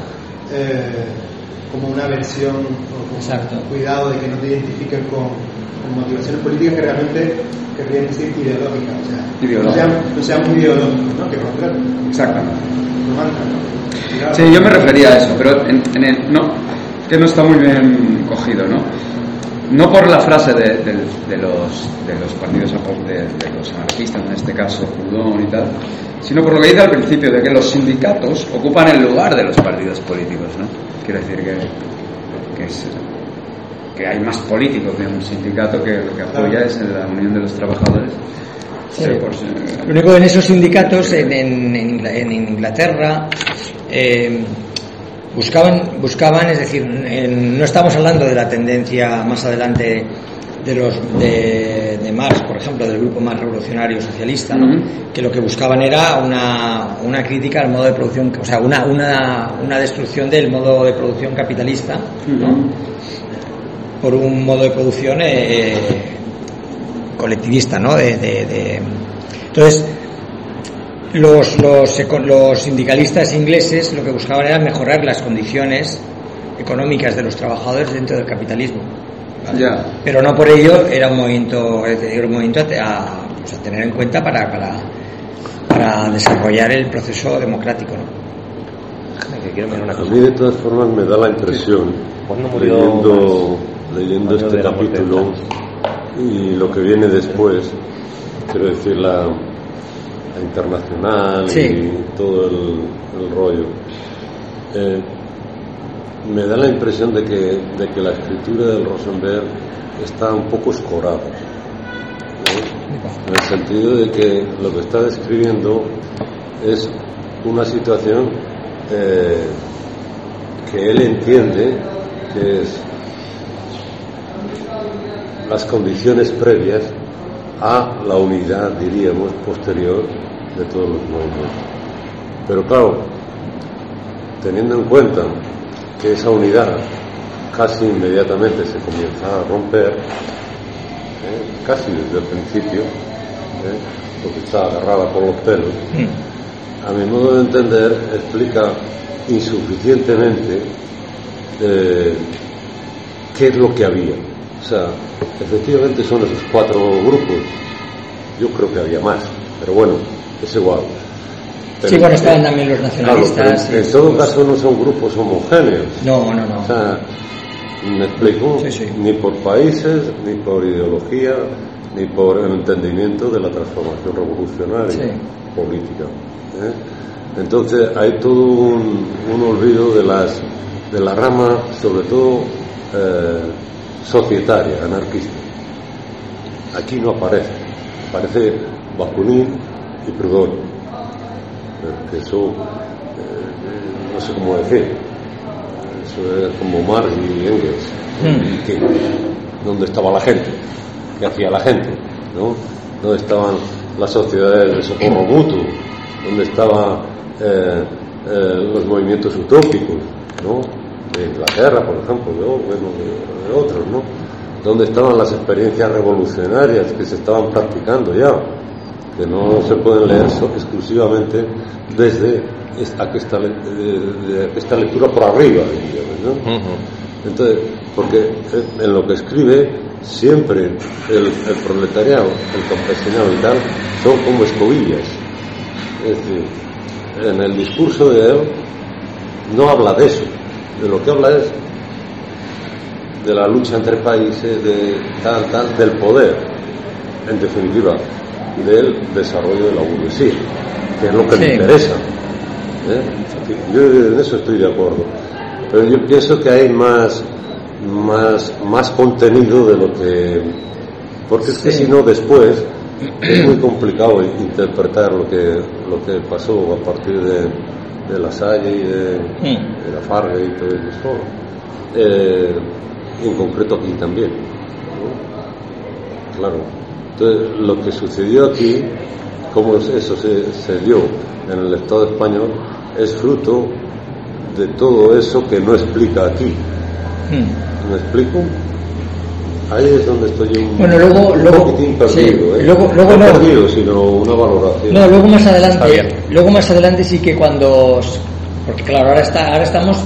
eh, como una versión o como Exacto. un cuidado de que no te identifiquen con, con motivaciones políticas que realmente querrían decir ideológicas, o sea, Ideológicas. no sean, no sean muy ideológicos, ¿no? Que por contrario, Exactamente. lo mandan, ¿no? Sí, yo me refería a eso, pero en, en el- no, que no está muy bien cogido, ¿no? No por la frase de, de- de los, de los partidos de, de los anarquistas, en este caso Proudhon y tal, sino por lo que dice al principio, de que los sindicatos ocupan el lugar de los partidos políticos, ¿no? Quiere decir que, que, es- que hay más políticos de un sindicato que lo que apoya es la unión de los trabajadores. Sí. Lo único en esos sindicatos en, en Inglaterra eh, buscaban, buscaban, es decir, en- no estamos hablando de la tendencia más adelante de los de, de Marx, por ejemplo, del grupo más revolucionario socialista, ¿no? Que lo que buscaban era una, una crítica al modo de producción, o sea, una, una, una destrucción del modo de producción capitalista, ¿no? Por un modo de producción eh, colectivista, ¿no? De, de- de- Entonces, los, los, los sindicalistas ingleses lo que buscaban era mejorar las condiciones económicas de los trabajadores dentro del capitalismo. ¿vale? Ya. Pero no por ello era un movimiento, era un movimiento a, pues, a tener en cuenta para, para, para desarrollar el proceso democrático. ¿no? A mí de todas formas me da la impresión, ¿Cuándo murió leyendo, leyendo este capítulo y lo que viene después, quiero decir la internacional Sí. y todo el, el rollo, eh, me da la impresión de que, de que la escritura del Rosenberg está un poco escorada. ¿no? En el sentido de que lo que está describiendo es una situación eh, que él entiende que es las condiciones previas a la unidad, diríamos, posterior de todos los movimientos. Pero claro, teniendo en cuenta que esa unidad casi inmediatamente se comienza a romper, ¿eh? casi desde el principio, ¿eh? porque está agarrada por los pelos, a mi modo de entender explica insuficientemente eh, qué es lo que había. O sea, efectivamente son esos cuatro grupos. Yo creo que había más, pero bueno, es igual. Sí, bueno, estaban también los nacionalistas. Claro, en todo caso no son grupos homogéneos. No, no, no. O sea, me explico, Sí, sí. ni por países, ni por ideología, ni por el entendimiento de la transformación revolucionaria Sí. política. ¿eh? Entonces hay todo un, un olvido de las de la rama, sobre todo eh, societaria, anarquista. Aquí no aparece, aparece Bakunin y Proudhon, que eso eh, no sé cómo decir. Eso es como Marx y Engels. Hmm. ¿Dónde estaba la gente? ¿Qué hacía la gente? ¿no? ¿Dónde estaban las sociedades de socorro mutuo? ¿Dónde estaban eh, eh, los movimientos utópicos? ¿no? De Inglaterra, por ejemplo, bueno, de- de otros, ¿no? ¿Dónde estaban las experiencias revolucionarias que se estaban practicando ya? Que no se pueden leer exclusivamente desde esta, lectura por arriba, ¿no? Ujú. Entonces, porque en lo que escribe siempre el, el proletariado, el campesinado y tal, son como escobillas. Es decir, en el discurso de él no habla de eso, de lo que habla es de la lucha entre países, de tal, tal, del poder, en definitiva, del desarrollo de la burguesía, que es lo que Sí. le interesa. ¿eh? Yo en eso estoy de acuerdo. Pero yo pienso que hay más, más, más contenido de lo que... Porque es que Sí. si no después es muy complicado interpretar lo que, lo que pasó a partir de, de la Salle y de, de la Farga y todo eso. Eh, en concreto aquí también. ¿no? Claro. Entonces, lo que sucedió aquí, cómo eso se, se dio en el Estado español, es fruto de todo eso que no explica aquí. Hmm. ¿Me explico? Ahí es donde estoy yo un, Bueno, luego- un luego- poquitín sí, perdido. ¿eh? luego- luego no no. perdido, sino una valoración. No, luego más adelante, luego más adelante sí que cuando, porque claro, ahora está, ahora estamos,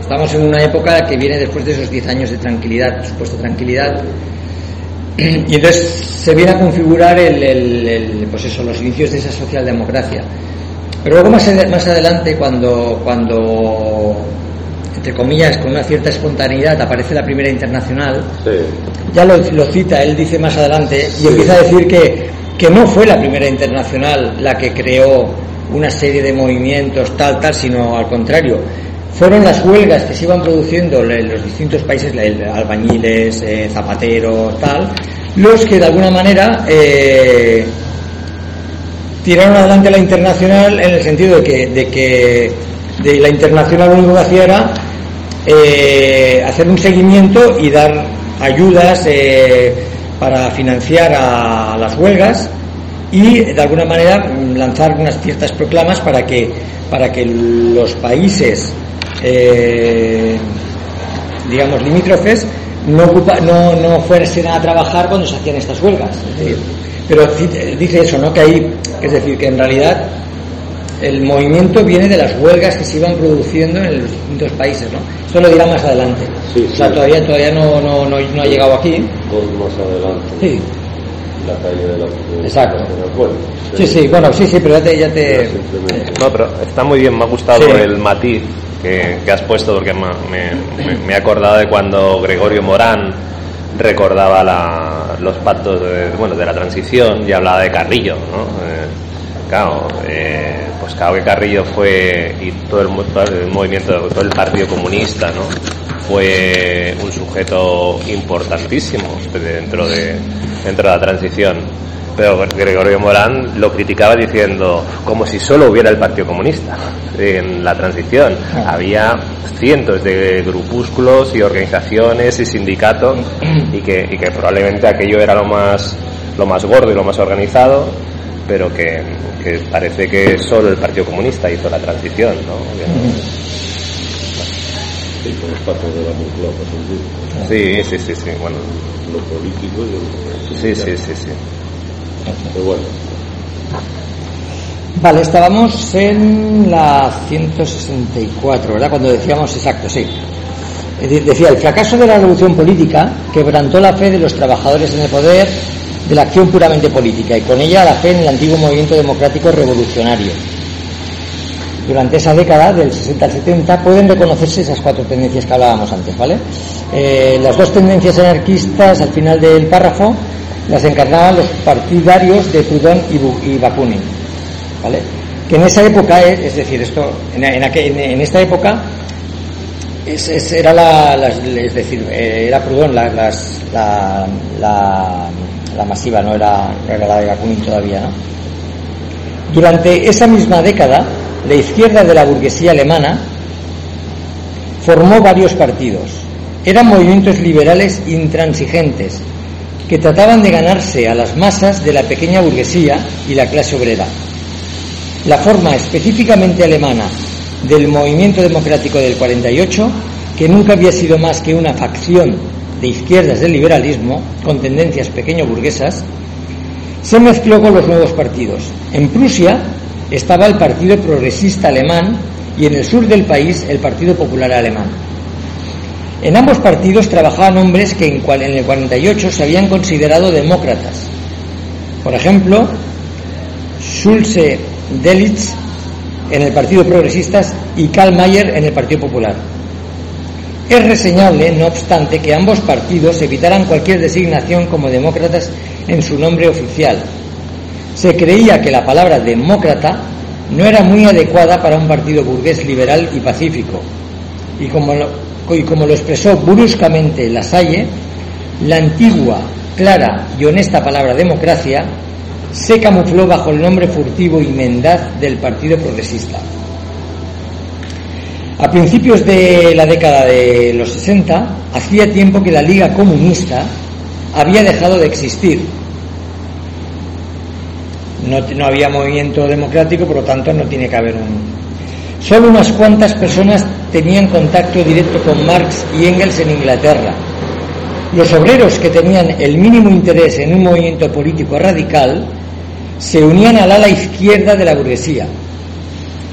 estamos en una época que viene después de esos 10 años de tranquilidad, supuesta tranquilidad, y entonces se viene a configurar el, el- el, pues eso, los inicios de esa socialdemocracia. Pero luego más, más adelante, cuando, cuando, entre comillas, con una cierta espontaneidad aparece la primera internacional, Sí. ya lo, lo cita, él dice más adelante, y empieza a decir que, que no fue la primera internacional la que creó una serie de movimientos tal, tal, sino al contrario. Fueron las huelgas que se iban produciendo en los distintos países, albañiles, eh, zapateros, tal, los que de alguna manera eh, tiraron adelante la internacional en el sentido de que, de que de la internacional lo único que hacía era eh, hacer un seguimiento y dar ayudas eh, para financiar a las huelgas y de alguna manera lanzar unas ciertas proclamas para que para que los países eh, digamos limítrofes no, ocupa- no, no fuesen a trabajar cuando se hacían estas huelgas. Es decir, pero dice eso, ¿no? Que hay, es decir, que en realidad el movimiento viene de las huelgas que se iban produciendo en los distintos países, ¿no? Esto lo dirá más adelante. Sí, o sea, sí. todavía, todavía no, no, no, no ha llegado aquí. Dos más adelante. Sí, La calle de la Exacto. Bueno, sí, sí, bueno, sí, sí, pero ya te... Ya te. No, pero está muy bien, me ha gustado Sí. el matiz que, que has puesto porque me, he acordado de cuando Gregorio Morán recordaba la- los pactos de, bueno, de la transición y hablaba de Carrillo, ¿no? Eh, claro, eh, pues Cabo Carrillo fue, y todo el, todo el movimiento, todo el Partido Comunista, ¿no? Fue un sujeto importantísimo dentro de, dentro de la transición. Pero Gregorio Morán lo criticaba diciendo como si solo hubiera el Partido Comunista en la transición. Había cientos de grupúsculos y organizaciones y sindicatos y que, y que probablemente aquello era lo más, lo más gordo y lo más organizado pero que, que, parece que solo el Partido Comunista hizo la transición, ¿no? Sí, con los patos de la Moncloa, Sí, sí, sí, sí, bueno. Lo político y lo Sí, sí, sí, sí. Pero. Vale, estábamos en la 164, ¿verdad? Cuando decíamos exacto, sí. Decía, el fracaso de la revolución política quebrantó la fe de los trabajadores en el poder de la acción puramente política y con ella la fe en el antiguo movimiento democrático revolucionario. Durante esa década, del 60 al 70, pueden reconocerse esas cuatro tendencias que hablábamos antes, ¿vale? Eh, las dos tendencias anarquistas al final del párrafo las encarnaban los partidarios de Proudhon y, Bakunin, ¿vale? Que en esa época, es decir, esto, en, en, esta época era la, es decir, eh, era Proudhon la, la, la, masiva, no era, no era la de Bakunin todavía, ¿no? Durante esa misma década, la izquierda de la burguesía alemana formó varios partidos. Eran movimientos liberales intransigentes que trataban de ganarse a las masas de la pequeña burguesía y la clase obrera. La forma específicamente alemana del movimiento democrático del 48, que nunca había sido más que una facción de izquierdas del liberalismo con tendencias pequeño burguesas, se mezcló con los nuevos partidos. En Prusia estaba el Partido Progresista Alemán y en el sur del país el Partido Popular Alemán. En ambos partidos trabajaban hombres que en, el 48 se habían considerado demócratas. Por ejemplo, Schulze Delitz en el Partido Progresista y Karl Mayer en el Partido Popular. Es reseñable, no obstante, que ambos partidos evitaran cualquier designación como demócratas en su nombre oficial. Se creía que la palabra demócrata no era muy adecuada para un partido burgués liberal y pacífico. Y como y como lo expresó bruscamente Lasalle, la antigua, clara y honesta palabra democracia se camufló bajo el nombre furtivo y mendaz del Partido Progresista. A principios de la década de los 60, hacía tiempo que la Liga Comunista había dejado de existir. No, no, había movimiento democrático, por lo tanto no tiene que haber un... Solo unas cuantas personas tenían contacto directo con Marx y Engels en Inglaterra. Los obreros que tenían el mínimo interés en un movimiento político radical se unían al ala izquierda de la burguesía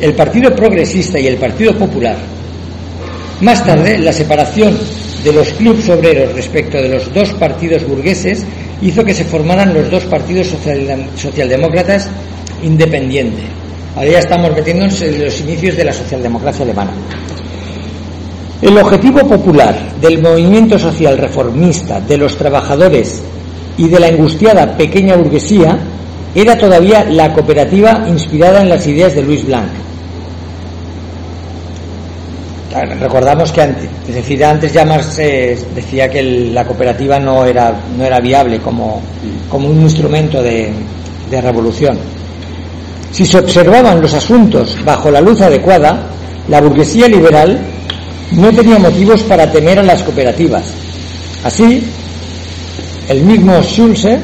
el Partido Progresista y el Partido Popular. Más tarde, la separación de los clubes obreros respecto de los dos partidos burgueses hizo que se formaran los dos partidos socialdemócratas independientes. Ahora ya estamos metiéndonos en los inicios de la socialdemocracia alemana. El objetivo popular del movimiento social reformista, de los trabajadores y de la angustiada pequeña burguesía era todavía la cooperativa inspirada en las ideas de Luis Blanc. Recordamos que antes, es decir, antes ya Marx decía que la cooperativa no era, no era viable como, como un instrumento de, de revolución. Si se observaban los asuntos bajo la luz adecuada, la burguesía liberal no tenía motivos para temer a las cooperativas. Así, el mismo Schulze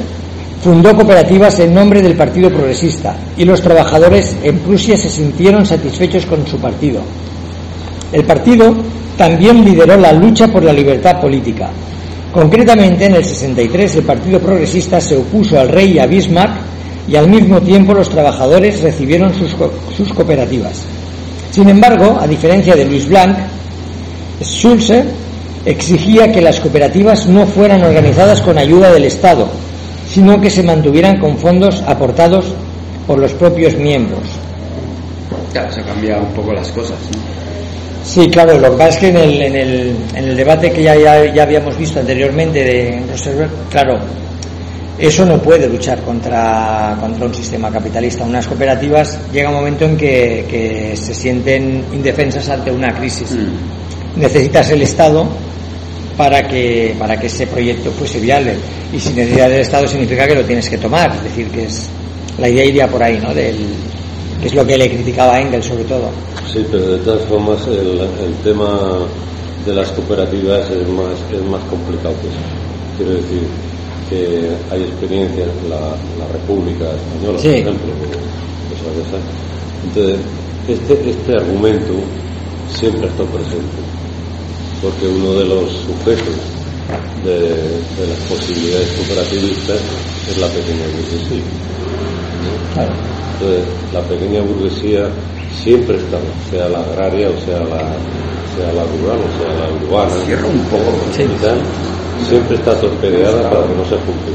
fundó cooperativas en nombre del Partido Progresista y los trabajadores en Prusia se sintieron satisfechos con su partido. El partido también lideró la lucha por la libertad política. Concretamente, en el 63 el Partido Progresista se opuso al rey y a Bismarck y al mismo tiempo los trabajadores recibieron sus, sus cooperativas. Sin embargo, a diferencia de Luis Blanc, Schulze exigía que las cooperativas no fueran organizadas con ayuda del Estado, sino que se mantuvieran con fondos aportados por los propios miembros. Claro, se han cambiado un poco las cosas. Sí, claro, lo que pasa es que en el, en el, en el debate que ya, ya, habíamos visto anteriormente de Roosevelt, claro, eso no puede luchar contra, contra un sistema capitalista. Unas cooperativas llega un momento en que, que se sienten indefensas ante una crisis. Mm. Necesitas el Estado para que, para que ese proyecto fuese viable. Y sin necesidad del Estado significa que lo tienes que tomar. Es decir, que es, la idea iría por ahí, ¿no? Del, que es lo que le criticaba a Engels sobre todo. Sí, pero de todas formas el, el tema de las cooperativas es más, es más complicado que eso. Quiero decir que hay experiencias, la, la República Española, Sí. por ejemplo, cosas de esas. Entonces, este, este argumento siempre está presente, porque uno de los sujetos de, de las posibilidades cooperativistas es la pequeña burguesía. Entonces, la pequeña burguesía siempre está, sea la agraria o sea la, sea la rural o sea la urbana, Cierra un poco. Sí. y tal, siempre está torpedeada para que no se junte.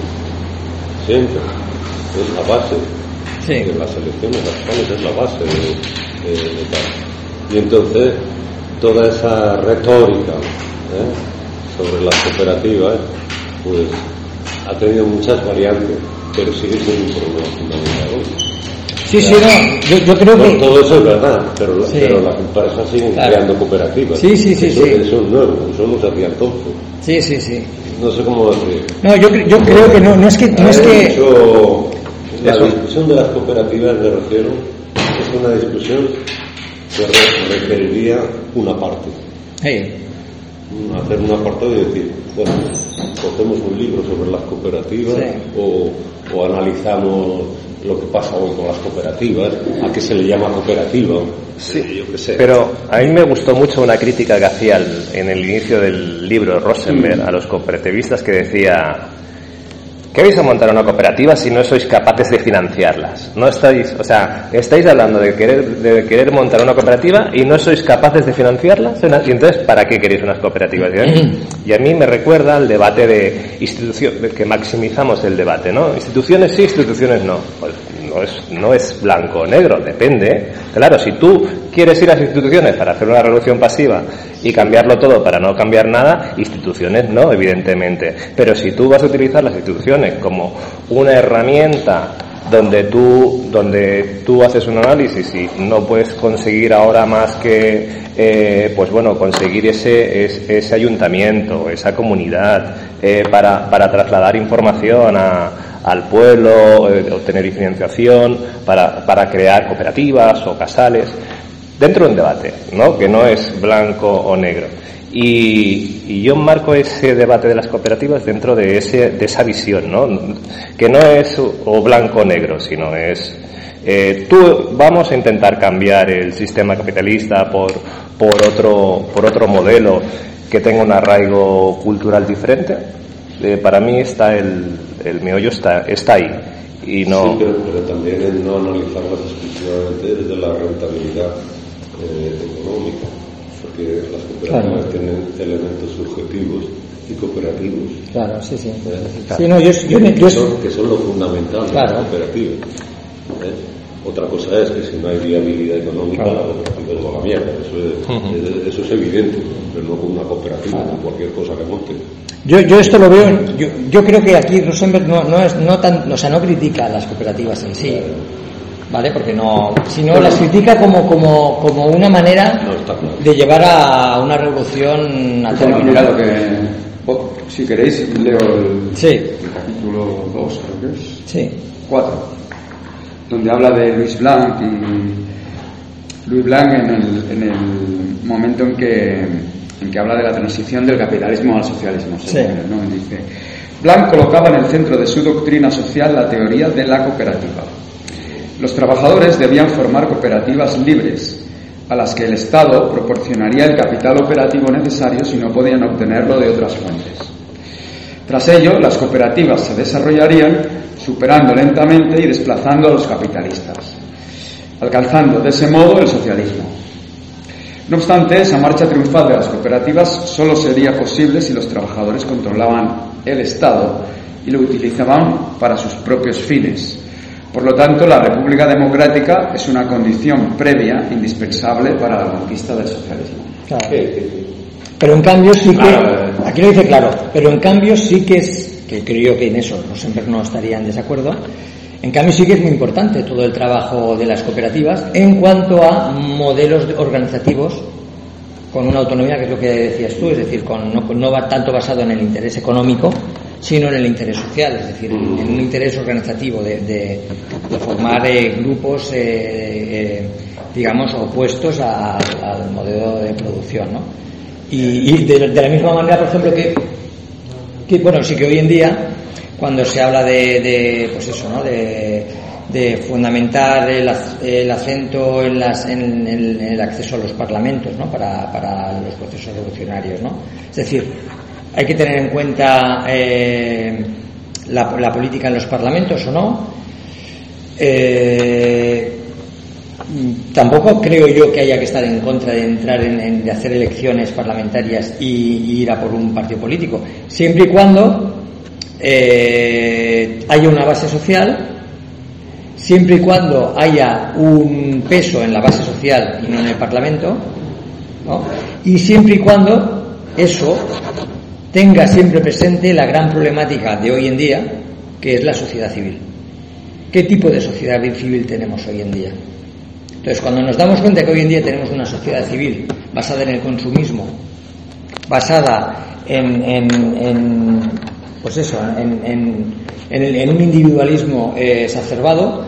Siempre. Es la base Sí. de las elecciones actuales, es la base de, de- de tal. Y entonces, toda esa retórica ¿eh? sobre las cooperativas, pues ha tenido muchas variantes, pero sigue siendo un problema fundamental. Hoy. Sí, sí, no. Yo, yo creo No, que. todo eso es verdad, pero, Sí. pero las empresas siguen Claro. creando cooperativas. Sí, sí, sí, eso, sí. eso es nuevo, eso no se hacía entonces. Sí, sí, sí. No sé cómo decir. No, yo, cre- yo creo que no, no es que. No es que mucho- la Eso. discusión de las cooperativas, me refiero, es una discusión que re- requeriría una parte. Hacer un apartado y decir, bueno, cogemos un libro sobre las cooperativas Sí. o, o analizamos lo que pasa hoy con las cooperativas, a qué se le llama cooperativa, Sí, yo qué sé. Pero a mí me gustó mucho una crítica que hacía en el inicio del libro Rosenberg a los cooperativistas que decía ¿Qué vais a montar una cooperativa si no sois capaces de financiarlas? No estáis, o sea, estáis hablando de querer, de querer montar una cooperativa y no sois capaces de financiarlas. Y entonces, ¿para qué queréis unas cooperativas? Y a mí me recuerda el debate de institución, que maximizamos el debate, ¿no? Instituciones sí, instituciones no. Pues no es, no es blanco o negro, depende. Claro, si tú quieres ir a las instituciones para hacer una revolución pasiva y cambiarlo todo para no cambiar nada, instituciones no, evidentemente. Pero si tú vas a utilizar las instituciones como una herramienta donde tú, donde tú haces un análisis y no puedes conseguir ahora más que, eh, pues bueno, conseguir ese, es- ese ayuntamiento, esa comunidad, eh, para, para trasladar información a, al pueblo, eh, obtener financiación, para, para crear cooperativas o casales, dentro de un debate, ¿no? Que no es blanco o negro. Y, yo marco ese debate de las cooperativas dentro de, ese, de esa visión, ¿no? Que no es o blanco o negro, sino es eh, tú vamos a intentar cambiar el sistema capitalista por, por, otro, por otro modelo que tenga un arraigo cultural diferente. Eh, para mí está el, el meollo está, está ahí. Y no, Sí, pero, pero también el no analizarlas exclusivamente desde la rentabilidad eh, económica, porque las cooperativas Claro. tienen elementos subjetivos y cooperativos. Claro, sí, sí. ¿eh? Sí, no, yo, yo, que, yo- son, que son lo fundamental de Claro. las cooperativas. ¿eh? Otra cosa es que si no hay viabilidad económica, Claro. la cooperativa es a la mierda. Eso es, es- eso es evidente, pero no con una cooperativa, con cualquier cosa que monte. Yo, yo esto lo veo, yo, yo creo que aquí Rosenberg no, no es, no tan, o sea, no critica las cooperativas en sí, ¿vale? Porque no, sino las critica como, como, como una manera No, está claro. de llevar a una revolución a Bueno, término. mira lo que. Si queréis, leo el, Sí, el capítulo 2, creo que es. sí, 4, donde habla de Luis Blanc y Luis Blanc en el, en el momento en que, en que habla de la transición del capitalismo al socialismo. Sí. ¿no? Dice, Blanc colocaba en el centro de su doctrina social la teoría de la cooperativa. Los trabajadores debían formar cooperativas libres, a las que el Estado proporcionaría el capital operativo necesario si no podían obtenerlo de otras fuentes. Tras ello, las cooperativas se desarrollarían superando lentamente y desplazando a los capitalistas, alcanzando de ese modo el socialismo. No obstante, esa marcha triunfal de las cooperativas solo sería posible si los trabajadores controlaban el Estado y lo utilizaban para sus propios fines. Por lo tanto, la República Democrática es una condición previa indispensable para la conquista del socialismo. claro. Pero en cambio sí que, aquí lo dice claro, pero en cambio sí que es que creo que en eso Rosenberg no estaría en desacuerdo. En cambio sí que es muy importante todo el trabajo de las cooperativas en cuanto a modelos organizativos con una autonomía, que es lo que decías tú, es decir, con, no, va tanto basado en el interés económico, sino en el interés social, es decir, en, un interés organizativo de, formar eh, grupos, eh, eh, digamos, opuestos al modelo de producción. ¿no? Y, de, la misma manera, por ejemplo, que, que, bueno, sí que hoy en día, cuando se habla de, pues eso, ¿no? de de fundamentar el, acento en, el, acceso a los parlamentos ¿no? para, para, los procesos revolucionarios. ¿no? Es decir, hay que tener en cuenta eh, la, la, política en los parlamentos o no. Eh, tampoco creo yo que haya que estar en contra de entrar en, de hacer elecciones parlamentarias y, ir a por un partido político, siempre y cuando eh, haya una base social siempre y cuando haya un peso en la base social y no en el Parlamento, y siempre y cuando eso tenga siempre presente la gran problemática de hoy en día, que es la sociedad civil. ¿Qué tipo de sociedad civil tenemos hoy en día? Entonces, cuando nos damos cuenta que hoy en día tenemos una sociedad civil basada en el consumismo, basada en, en, pues eso, en, en, un individualismo eh, exacerbado,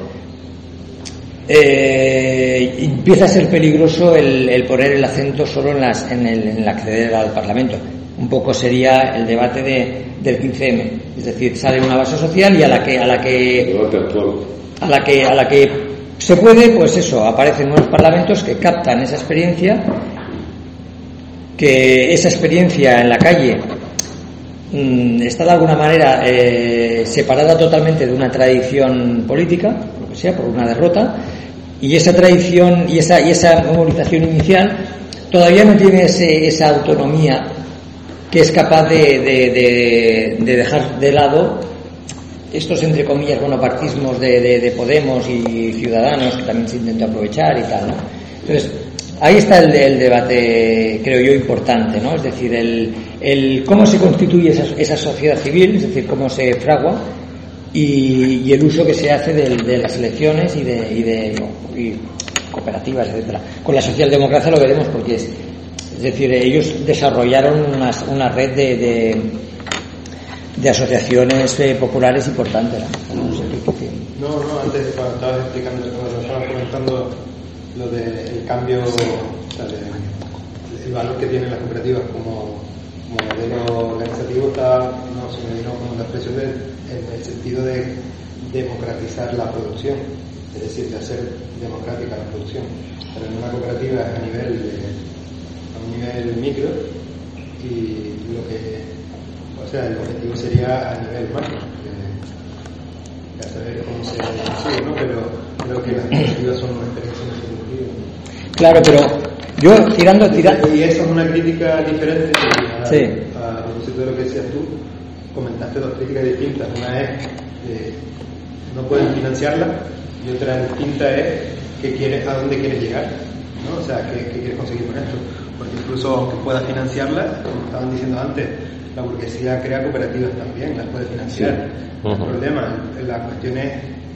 eh, empieza a ser peligroso el, poner el acento solo en, las, en, el, acceder al Parlamento. Un poco sería el debate de, del 15M, es decir, sale una base social y a la que a la que a la que a la que se puede, pues eso, aparecen nuevos parlamentos que captan esa experiencia, que esa experiencia en la calle mm, está de alguna manera eh, separada totalmente de una tradición política, lo que sea, por una derrota, y esa tradición y esa, y esa movilización inicial todavía no tiene esa autonomía que es capaz de, dejar de lado estos, entre comillas, bonapartismos de, de, Podemos y Ciudadanos que también se intenta aprovechar y tal, ¿no? Entonces, ahí está el, debate, creo yo, importante, ¿no? Es decir, el, el cómo se constituye esa, esa sociedad civil, es decir, cómo se fragua y, el uso que se hace de, las elecciones y de, y cooperativas, etcétera. Con la socialdemocracia lo veremos porque es, es decir, ellos desarrollaron una, red de, asociaciones eh, populares importantes. ¿no? No, antes cuando estabas explicando, cuando estabas comentando lo del cambio, el valor que tienen las cooperativas como, modelo organizativo, está, no, se me vino como la expresión de en el sentido de democratizar la producción, es decir, de hacer democrática la producción. Pero en una cooperativa es a nivel, a un nivel micro y lo que, o sea, el objetivo sería a nivel macro, ya saber cómo se consigue, ¿no? Pero creo que las cooperativas son una experiencia muy Claro, pero yo tirando, tirando. Y eso es una crítica diferente a, sí. a, a, de lo que decías tú comentaste dos críticas distintas. Una es eh, no pueden financiarla y otra distinta es que quieres, a dónde quieres llegar, ¿no? O sea, ¿qué, quieres conseguir con esto? Incluso aunque puedas financiarla, como estaban diciendo antes, la burguesía crea cooperativas también, las puede financiar. El problema, la cuestión es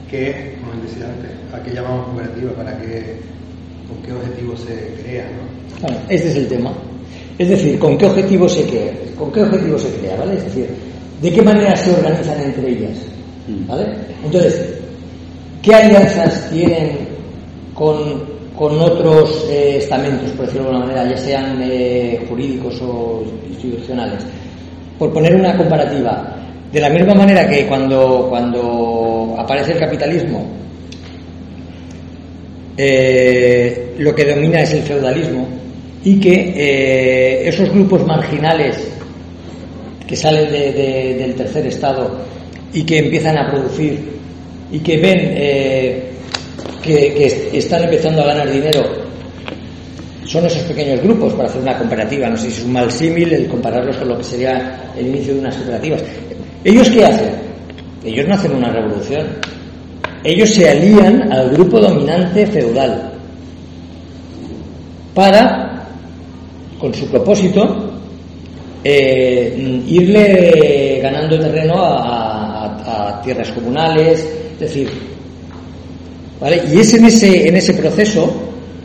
que, como decía antes, ¿a qué llamamos cooperativa? ¿Para qué, con qué objetivo se crea? ¿no? Bueno, este es el tema. Es decir, ¿con qué objetivo se crea? ¿Con qué objetivo se crea? ¿Vale? Es decir, ¿De qué manera se organizan entre ellas? Mm. ¿Vale? Entonces, ¿qué alianzas tienen con, otros eh, estamentos, por decirlo de alguna manera, ya sean eh, jurídicos o institucionales? Por poner una comparativa, de la misma manera que cuando, cuando aparece el capitalismo, eh, lo que domina es el feudalismo y que esos grupos marginales que salen del tercer estado y que empiezan a producir y que ven que, están empezando a ganar dinero son esos pequeños grupos para hacer una comparativa. No sé si es un mal símil el compararlos con lo que sería el inicio de unas cooperativas. ¿Ellos qué hacen? Ellos no hacen una revolución. Ellos se alían al grupo dominante feudal para, con su propósito, eh, irle ganando terreno a, a, tierras comunales, es decir, Y es en ese, en ese proceso,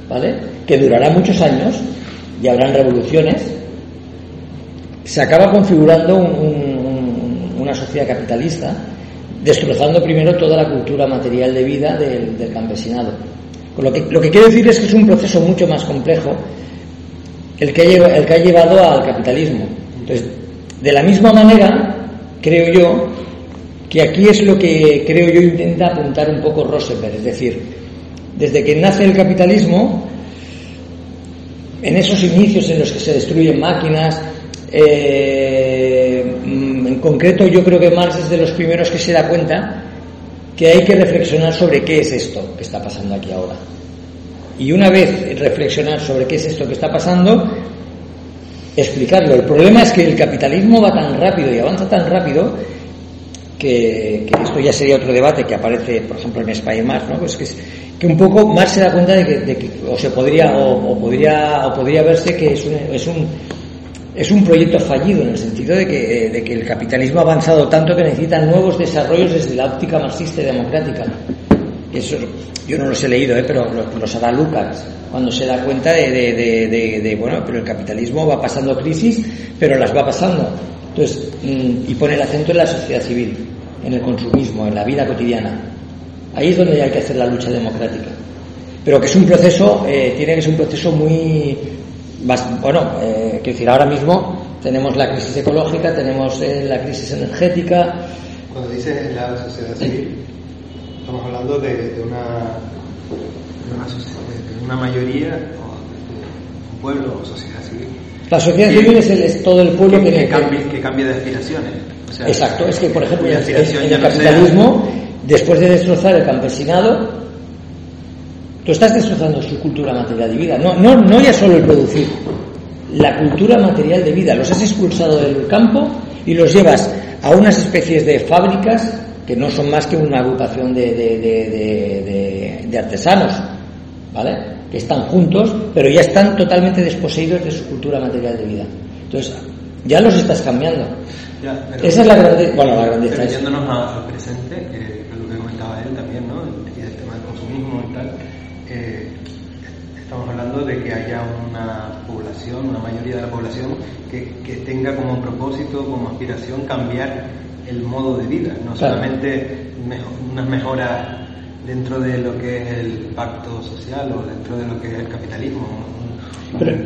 ¿vale? Que durará muchos años y habrán revoluciones, se acaba configurando una sociedad capitalista, destrozando primero toda la cultura material de vida del, campesinado. Lo que, quiero decir es que es un proceso mucho más complejo el que, el que ha llevado al capitalismo. Entonces, de la misma manera, creo yo, que aquí es lo que creo yo intenta apuntar un poco Rosenberg, es decir, desde que nace el capitalismo, en esos inicios en los que se destruyen máquinas, eh, en concreto yo creo que Marx es de los primeros que se da cuenta que hay que reflexionar sobre qué es esto que está pasando aquí ahora. Y una vez reflexionar sobre qué es esto que está pasando, explicarlo. El problema es que el capitalismo va tan rápido y avanza tan rápido que, esto ya sería otro debate que aparece, por ejemplo, en España más, ¿no? Pues que, que un poco más se da cuenta de que, o se podría o, podría o podría verse que es un, es un es un proyecto fallido en el sentido de que, de que el capitalismo ha avanzado tanto que necesita nuevos desarrollos desde la óptica marxista y democrática. Eso yo no los he leído, ¿eh? pero los, hará Lucas cuando se da cuenta de, de, bueno, pero el capitalismo va pasando crisis, pero las va pasando. Entonces, mm, y pone el acento en la sociedad civil, en el consumismo, en la vida cotidiana. Ahí es donde hay que hacer la lucha democrática. Pero que es un proceso, eh, tiene que ser un proceso muy, bueno, eh, quiero decir, ahora mismo tenemos la crisis ecológica, tenemos eh, la crisis energética. Cuando dices la sociedad civil, estamos hablando de, una, una, una mayoría, o un pueblo o sociedad civil. La sociedad civil es, todo el pueblo que, que, cambie, que cambie de aspiraciones. Exacto, es que por ejemplo en, el capitalismo, después de destrozar el campesinado, tú estás destrozando su cultura material de vida. No, no, no ya solo el producir, la cultura material de vida. Los has expulsado del campo y los llevas a unas especies de fábricas que no son más que una agrupación de, de, artesanos, ¿vale? Que están juntos, pero ya están totalmente desposeídos de su cultura material de vida. Entonces, ya los estás cambiando. Esa es la grandeza. Bueno, la grandeza es. al presente, que es lo que comentaba él también, ¿no? Y el tema del consumismo y tal. Eh, estamos hablando de que haya una población, una mayoría de la población, que, que tenga como propósito, como aspiración cambiar el modo de vida, no solamente unas mejoras dentro de lo que es el pacto social o dentro de lo que es el capitalismo.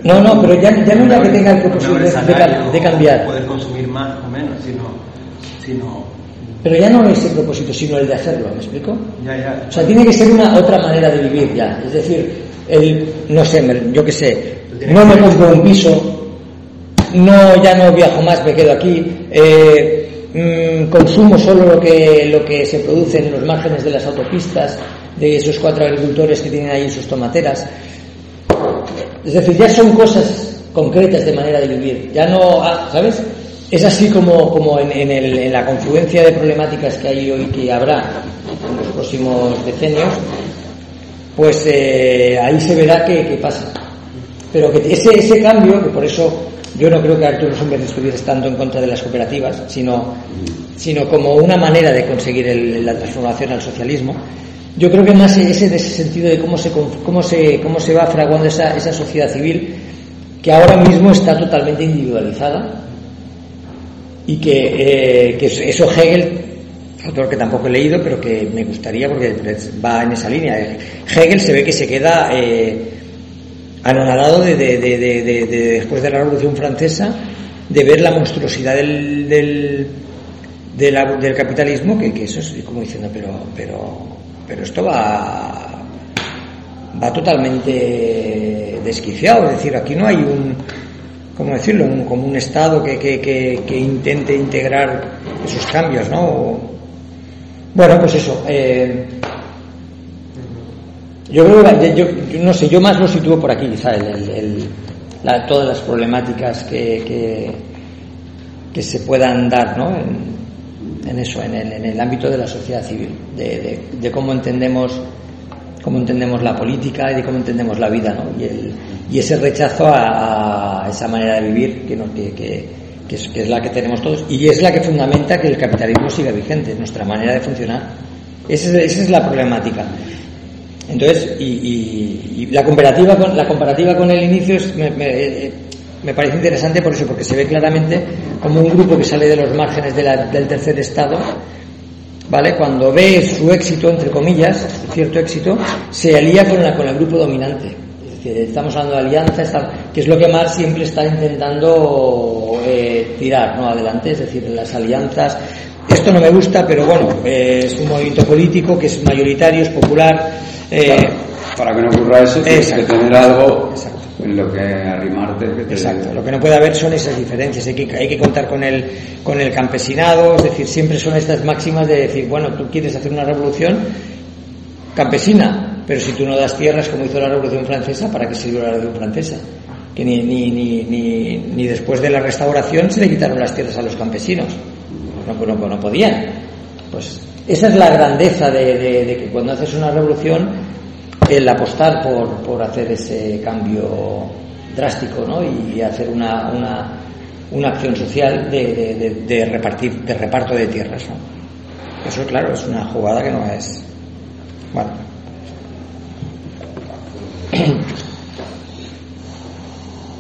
no, no, pero ya, ya no ya que tenga el propósito de, cambiar. Poder consumir más o menos, sino, sino pero ya no es el propósito, sino el de hacerlo, ¿me explico? Ya, ya. O sea, tiene que ser una otra manera de vivir ya. Es decir, el, no sé, yo qué sé, no me compro un piso, no, ya no viajo más, me quedo aquí, eh, Mm, consumo solo lo que, lo que se produce en los márgenes de las autopistas, de esos cuatro agricultores que tienen ahí sus tomateras. Es decir, ya son cosas concretas de manera de vivir. Ya no, ah, ¿sabes? Es así como, como en, la confluencia de problemáticas que hay hoy que habrá en los próximos decenios, pues eh, ahí se verá qué, pasa. Pero que ese, ese cambio, que por eso yo no creo que Arturo Sombers estuviera estando en contra de las cooperativas, sino, sino como una manera de conseguir la transformación al socialismo. Yo creo que más es en ese sentido de cómo se, cómo se, cómo se va fraguando esa, esa sociedad civil que ahora mismo está totalmente individualizada y que, eh, que eso Hegel, otro que tampoco he leído, pero que me gustaría porque va en esa línea. Hegel se ve que se queda eh, anonadado de, de, de, después de la Revolución Francesa de ver la monstruosidad del, del, del capitalismo, que, que, eso es como diciendo, pero, pero, pero esto va, va totalmente desquiciado, es decir, aquí no hay un, ¿cómo decirlo?, un, como un Estado que, que, que, intente integrar esos cambios, ¿no? Bueno, pues eso. Eh, yo creo que, yo, no sé, yo más lo sitúo por aquí, ¿sabes? El, todas las problemáticas que, que, se puedan dar, ¿no? En, eso, en el, en el, ámbito de la sociedad civil, de, de, cómo entendemos cómo entendemos la política y de cómo entendemos la vida, ¿no? Y, el, y ese rechazo a, esa manera de vivir que, no, que, que es, que es la que tenemos todos, y es la que fundamenta que el capitalismo siga vigente, nuestra manera de funcionar. Esa es, esa es la problemática. Entonces, y, y- la, comparativa con, la comparativa con el inicio es- me, me- me parece interesante por eso, porque se ve claramente como un grupo que sale de los márgenes de la- del tercer estado, ¿vale? Cuando ve su éxito, entre comillas, cierto éxito, se alía con, la, con el grupo dominante. Estamos hablando de alianza, está- que es lo que Marx siempre está intentando eh, tirar ¿no? adelante, es decir, las alianzas. Esto no me gusta, pero bueno, eh, es un movimiento político que es mayoritario, es popular. eh, Claro, para que no ocurra eso, tienes que tener algo Exacto. en lo que arrimarte. Que te- Exacto, lo que no puede haber son esas diferencias, hay que, hay que contar con el, con el campesinado, es decir, siempre son estas máximas de decir, bueno, tú quieres hacer una revolución campesina, pero si tú no das tierras como hizo la revolución francesa, ¿para qué sirvió la revolución francesa? Que ni, ni, ni, ni, ni después de la restauración se le quitaron las tierras a los campesinos, no, pues no, podían. Pues esa es la grandeza de, que cuando haces una revolución, el apostar por, por hacer ese cambio drástico ¿no? y hacer una, una, una acción social de, de- repartir, de reparto de tierras. Eso, claro, es una jugada que no es. Bueno.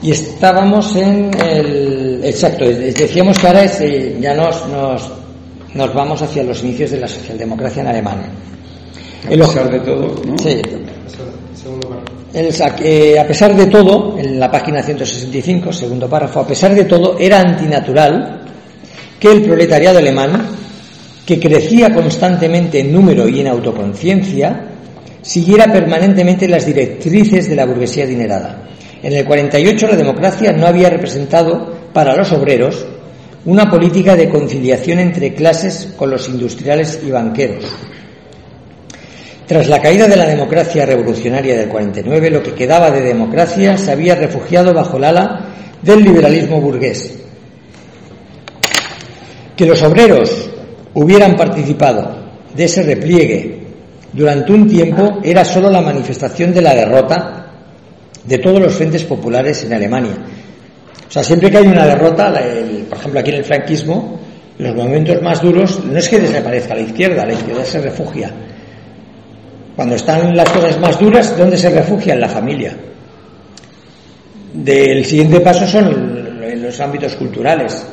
Y estábamos en el. Exacto, decíamos que ahora es, eh, ya nos, nos, nos vamos hacia los inicios de la socialdemocracia en Alemania. A pesar de todo, ¿no? Sí, el eh, a pesar de todo, en la página 165, segundo párrafo, a pesar de todo, era antinatural que el proletariado alemán, que crecía constantemente en número y en autoconciencia, siguiera permanentemente las directrices de la burguesía adinerada. En el 48 la democracia no había representado para los obreros una política de conciliación entre clases con los industriales y banqueros. Tras la caída de la democracia revolucionaria del 49, lo que quedaba de democracia se había refugiado bajo el ala del liberalismo burgués. Que los obreros hubieran participado de ese repliegue durante un tiempo era sólo la manifestación de la derrota de todos los frentes populares en Alemania. O sea, siempre que hay una derrota, por ejemplo aquí en el franquismo, los movimientos más duros no es que desaparezca la izquierda, la izquierda se refugia. Cuando están las cosas más duras, ¿dónde se refugia? En la familia. Del siguiente paso son los ámbitos culturales.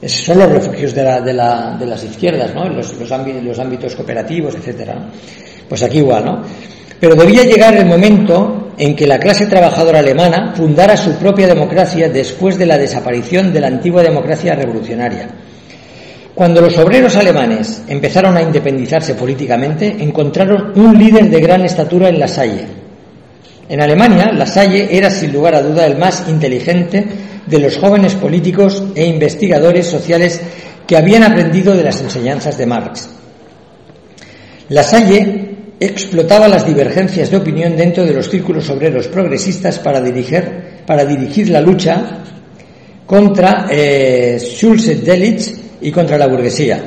Esos son los refugios de, la- de la- de las izquierdas, ¿no? Los, los, ámbi- los ámbitos cooperativos, etcétera. Pues aquí igual, ¿no? Pero debía llegar el momento en que la clase trabajadora alemana fundara su propia democracia después de la desaparición de la antigua democracia revolucionaria. Cuando los obreros alemanes empezaron a independizarse políticamente, encontraron un líder de gran estatura en La Salle. En Alemania, La Salle era sin lugar a duda el más inteligente de los jóvenes políticos e investigadores sociales que habían aprendido de las enseñanzas de Marx. La Salle explotaba las divergencias de opinión dentro de los círculos obreros progresistas para dirigir, para dirigir la lucha contra eh, Schulze-Delitzsch y contra la burguesía.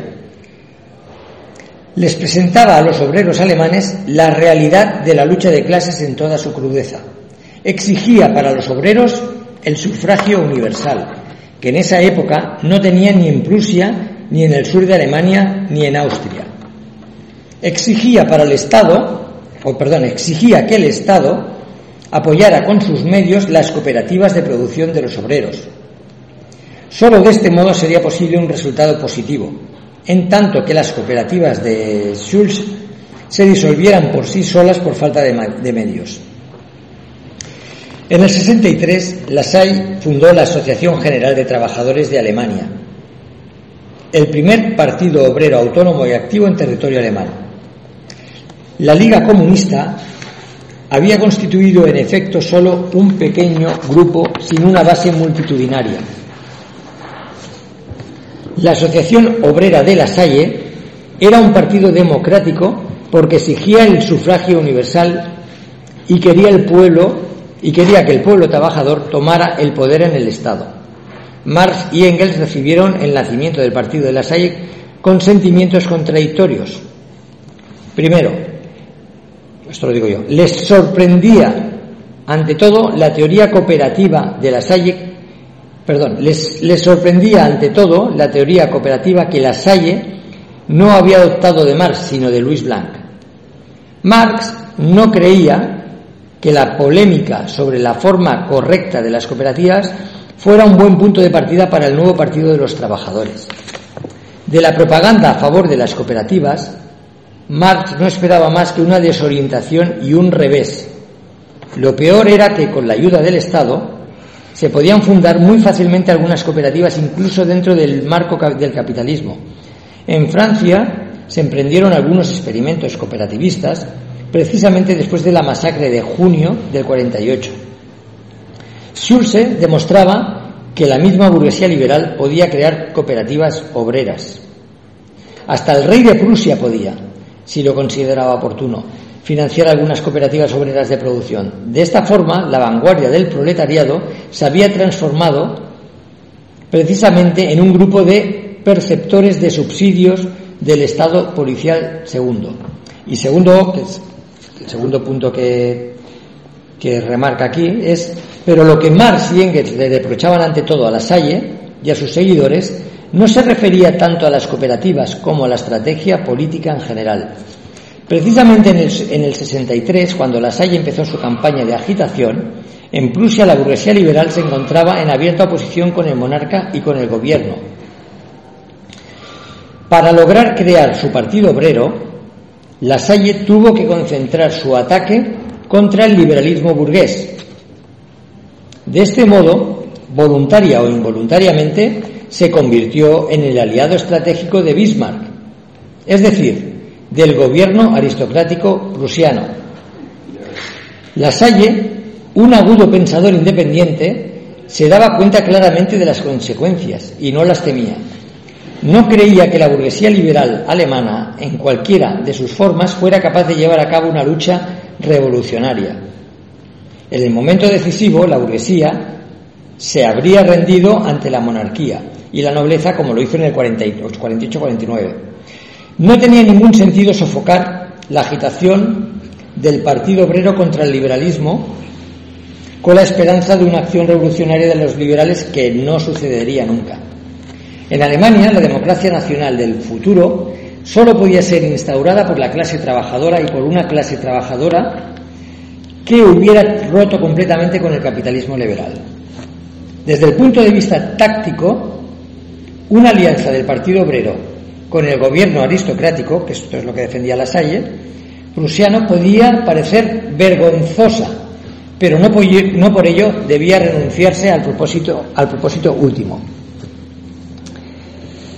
Les presentaba a los obreros alemanes la realidad de la lucha de clases en toda su crudeza. Exigía para los obreros el sufragio universal, que en esa época no tenían ni en Prusia, ni en el sur de Alemania, ni en Austria. Exigía para el Estado, o perdón, exigía que el Estado apoyara con sus medios las cooperativas de producción de los obreros. Solo de este modo sería posible un resultado positivo, en tanto que las cooperativas de Schulz se disolvieran por sí solas por falta de, medios. En el 63, Lassalle fundó la Asociación General de Trabajadores de Alemania, el primer partido obrero autónomo y activo en territorio alemán. La Liga Comunista había constituido en efecto solo un pequeño grupo sin una base multitudinaria. La Asociación Obrera de La Salle era un partido democrático porque exigía el sufragio universal y quería el pueblo y quería que el pueblo trabajador tomara el poder en el Estado. Marx y Engels recibieron el nacimiento del partido de La Salle con sentimientos contradictorios. Primero, esto lo digo yo, les sorprendía ante todo la teoría cooperativa de La Salle perdón, les, les sorprendía ante todo la teoría cooperativa que la Salle no había adoptado de Marx, sino de Louis Blanc. Marx no creía que la polémica sobre la forma correcta de las cooperativas fuera un buen punto de partida para el nuevo Partido de los Trabajadores. De la propaganda a favor de las cooperativas, Marx no esperaba más que una desorientación y un revés. Lo peor era que con la ayuda del Estado se podían fundar muy fácilmente algunas cooperativas incluso dentro del marco del capitalismo. En Francia se emprendieron algunos experimentos cooperativistas precisamente después de la masacre de junio del 48. Schulze demostraba que la misma burguesía liberal podía crear cooperativas obreras. Hasta el rey de Prusia podía, si lo consideraba oportuno, financiar algunas cooperativas obreras de producción. De esta forma, la vanguardia del proletariado se había transformado precisamente en un grupo de perceptores de subsidios del Estado policial segundo. Y segundo, que es el segundo punto que, que remarca aquí es, pero lo que Marx y Engels le reprochaban ante todo a la Salle y a sus seguidores no se refería tanto a las cooperativas como a la estrategia política en general. Precisamente en el, en el 63, cuando la Salle empezó su campaña de agitación, en Prusia la burguesía liberal se encontraba en abierta oposición con el monarca y con el gobierno. Para lograr crear su partido obrero, la Salle tuvo que concentrar su ataque contra el liberalismo burgués. De este modo, voluntaria o involuntariamente, se convirtió en el aliado estratégico de Bismarck, es decir, del gobierno aristocrático prusiano. La Salle, un agudo pensador independiente, se daba cuenta claramente de las consecuencias y no las temía. No creía que la burguesía liberal alemana, en cualquiera de sus formas, fuera capaz de llevar a cabo una lucha revolucionaria. En el momento decisivo, la burguesía se habría rendido ante la monarquía y la nobleza como lo hizo en el 48-49. No tenía ningún sentido sofocar la agitación del Partido Obrero contra el liberalismo con la esperanza de una acción revolucionaria de los liberales que no sucedería nunca. En Alemania, la democracia nacional del futuro solo podía ser instaurada por la clase trabajadora y por una clase trabajadora que hubiera roto completamente con el capitalismo liberal. Desde el punto de vista táctico, una alianza del Partido Obrero con el gobierno aristocrático, que esto es lo que defendía la Salle, prusiano podía parecer vergonzosa, pero no por, ello debía renunciarse al propósito, al propósito último.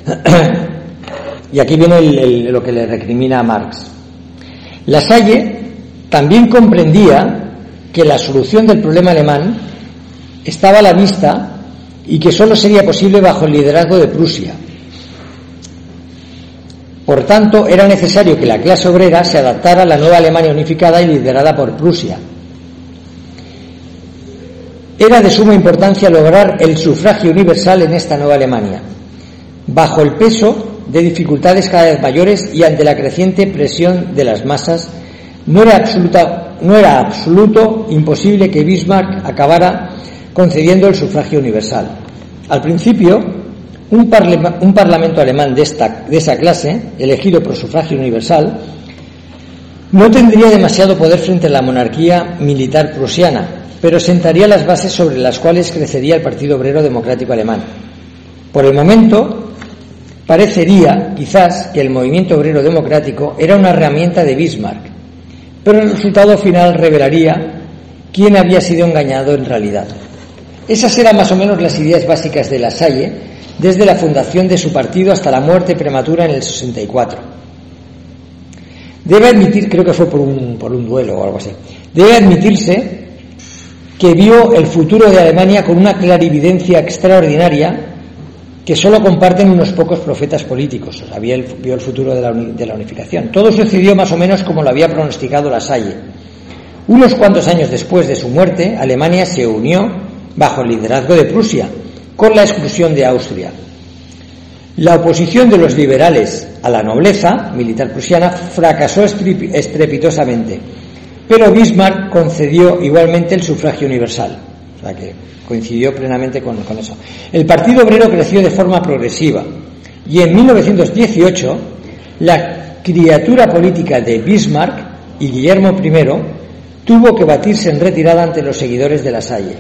y aquí viene lo que le recrimina a Marx. La Salle también comprendía que la solución del problema alemán estaba a la vista y que solo sería posible bajo el liderazgo de Prusia. Por tanto, era necesario que la clase obrera se adaptara a la nueva Alemania unificada y liderada por Prusia. Era de suma importancia lograr el sufragio universal en esta nueva Alemania bajo el peso de dificultades cada vez mayores y ante la creciente presión de las masas, no era, absoluta, no era absoluto imposible que Bismarck acabara concediendo el sufragio universal. Al principio, un, parlamento alemán de, esta, de esa clase, elegido por sufragio universal, no tendría demasiado poder frente a la monarquía militar prusiana, pero sentaría las bases sobre las cuales crecería el Partido Obrero Democrático Alemán. Por el momento, Parecería, quizás, que el movimiento obrero democrático era una herramienta de Bismarck, pero el resultado final revelaría quién había sido engañado en realidad. Esas eran más o menos las ideas básicas de La Salle desde la fundación de su partido hasta la muerte prematura en el 64. Debe admitir, creo que fue por un, por un duelo o algo así, debe admitirse que vio el futuro de Alemania con una clarividencia extraordinaria que solo comparten unos pocos profetas políticos. O el, vio el futuro de la, de la, unificación. Todo sucedió más o menos como lo había pronosticado La Salle. Unos cuantos años después de su muerte, Alemania se unió bajo el liderazgo de Prusia, con la exclusión de Austria. La oposición de los liberales a la nobleza militar prusiana fracasó estrepitosamente, pero Bismarck concedió igualmente el sufragio universal. O sea que coincidió plenamente con, eso. El Partido Obrero creció de forma progresiva y en 1918 la criatura política de Bismarck y Guillermo I tuvo que batirse en retirada ante los seguidores de la Salle.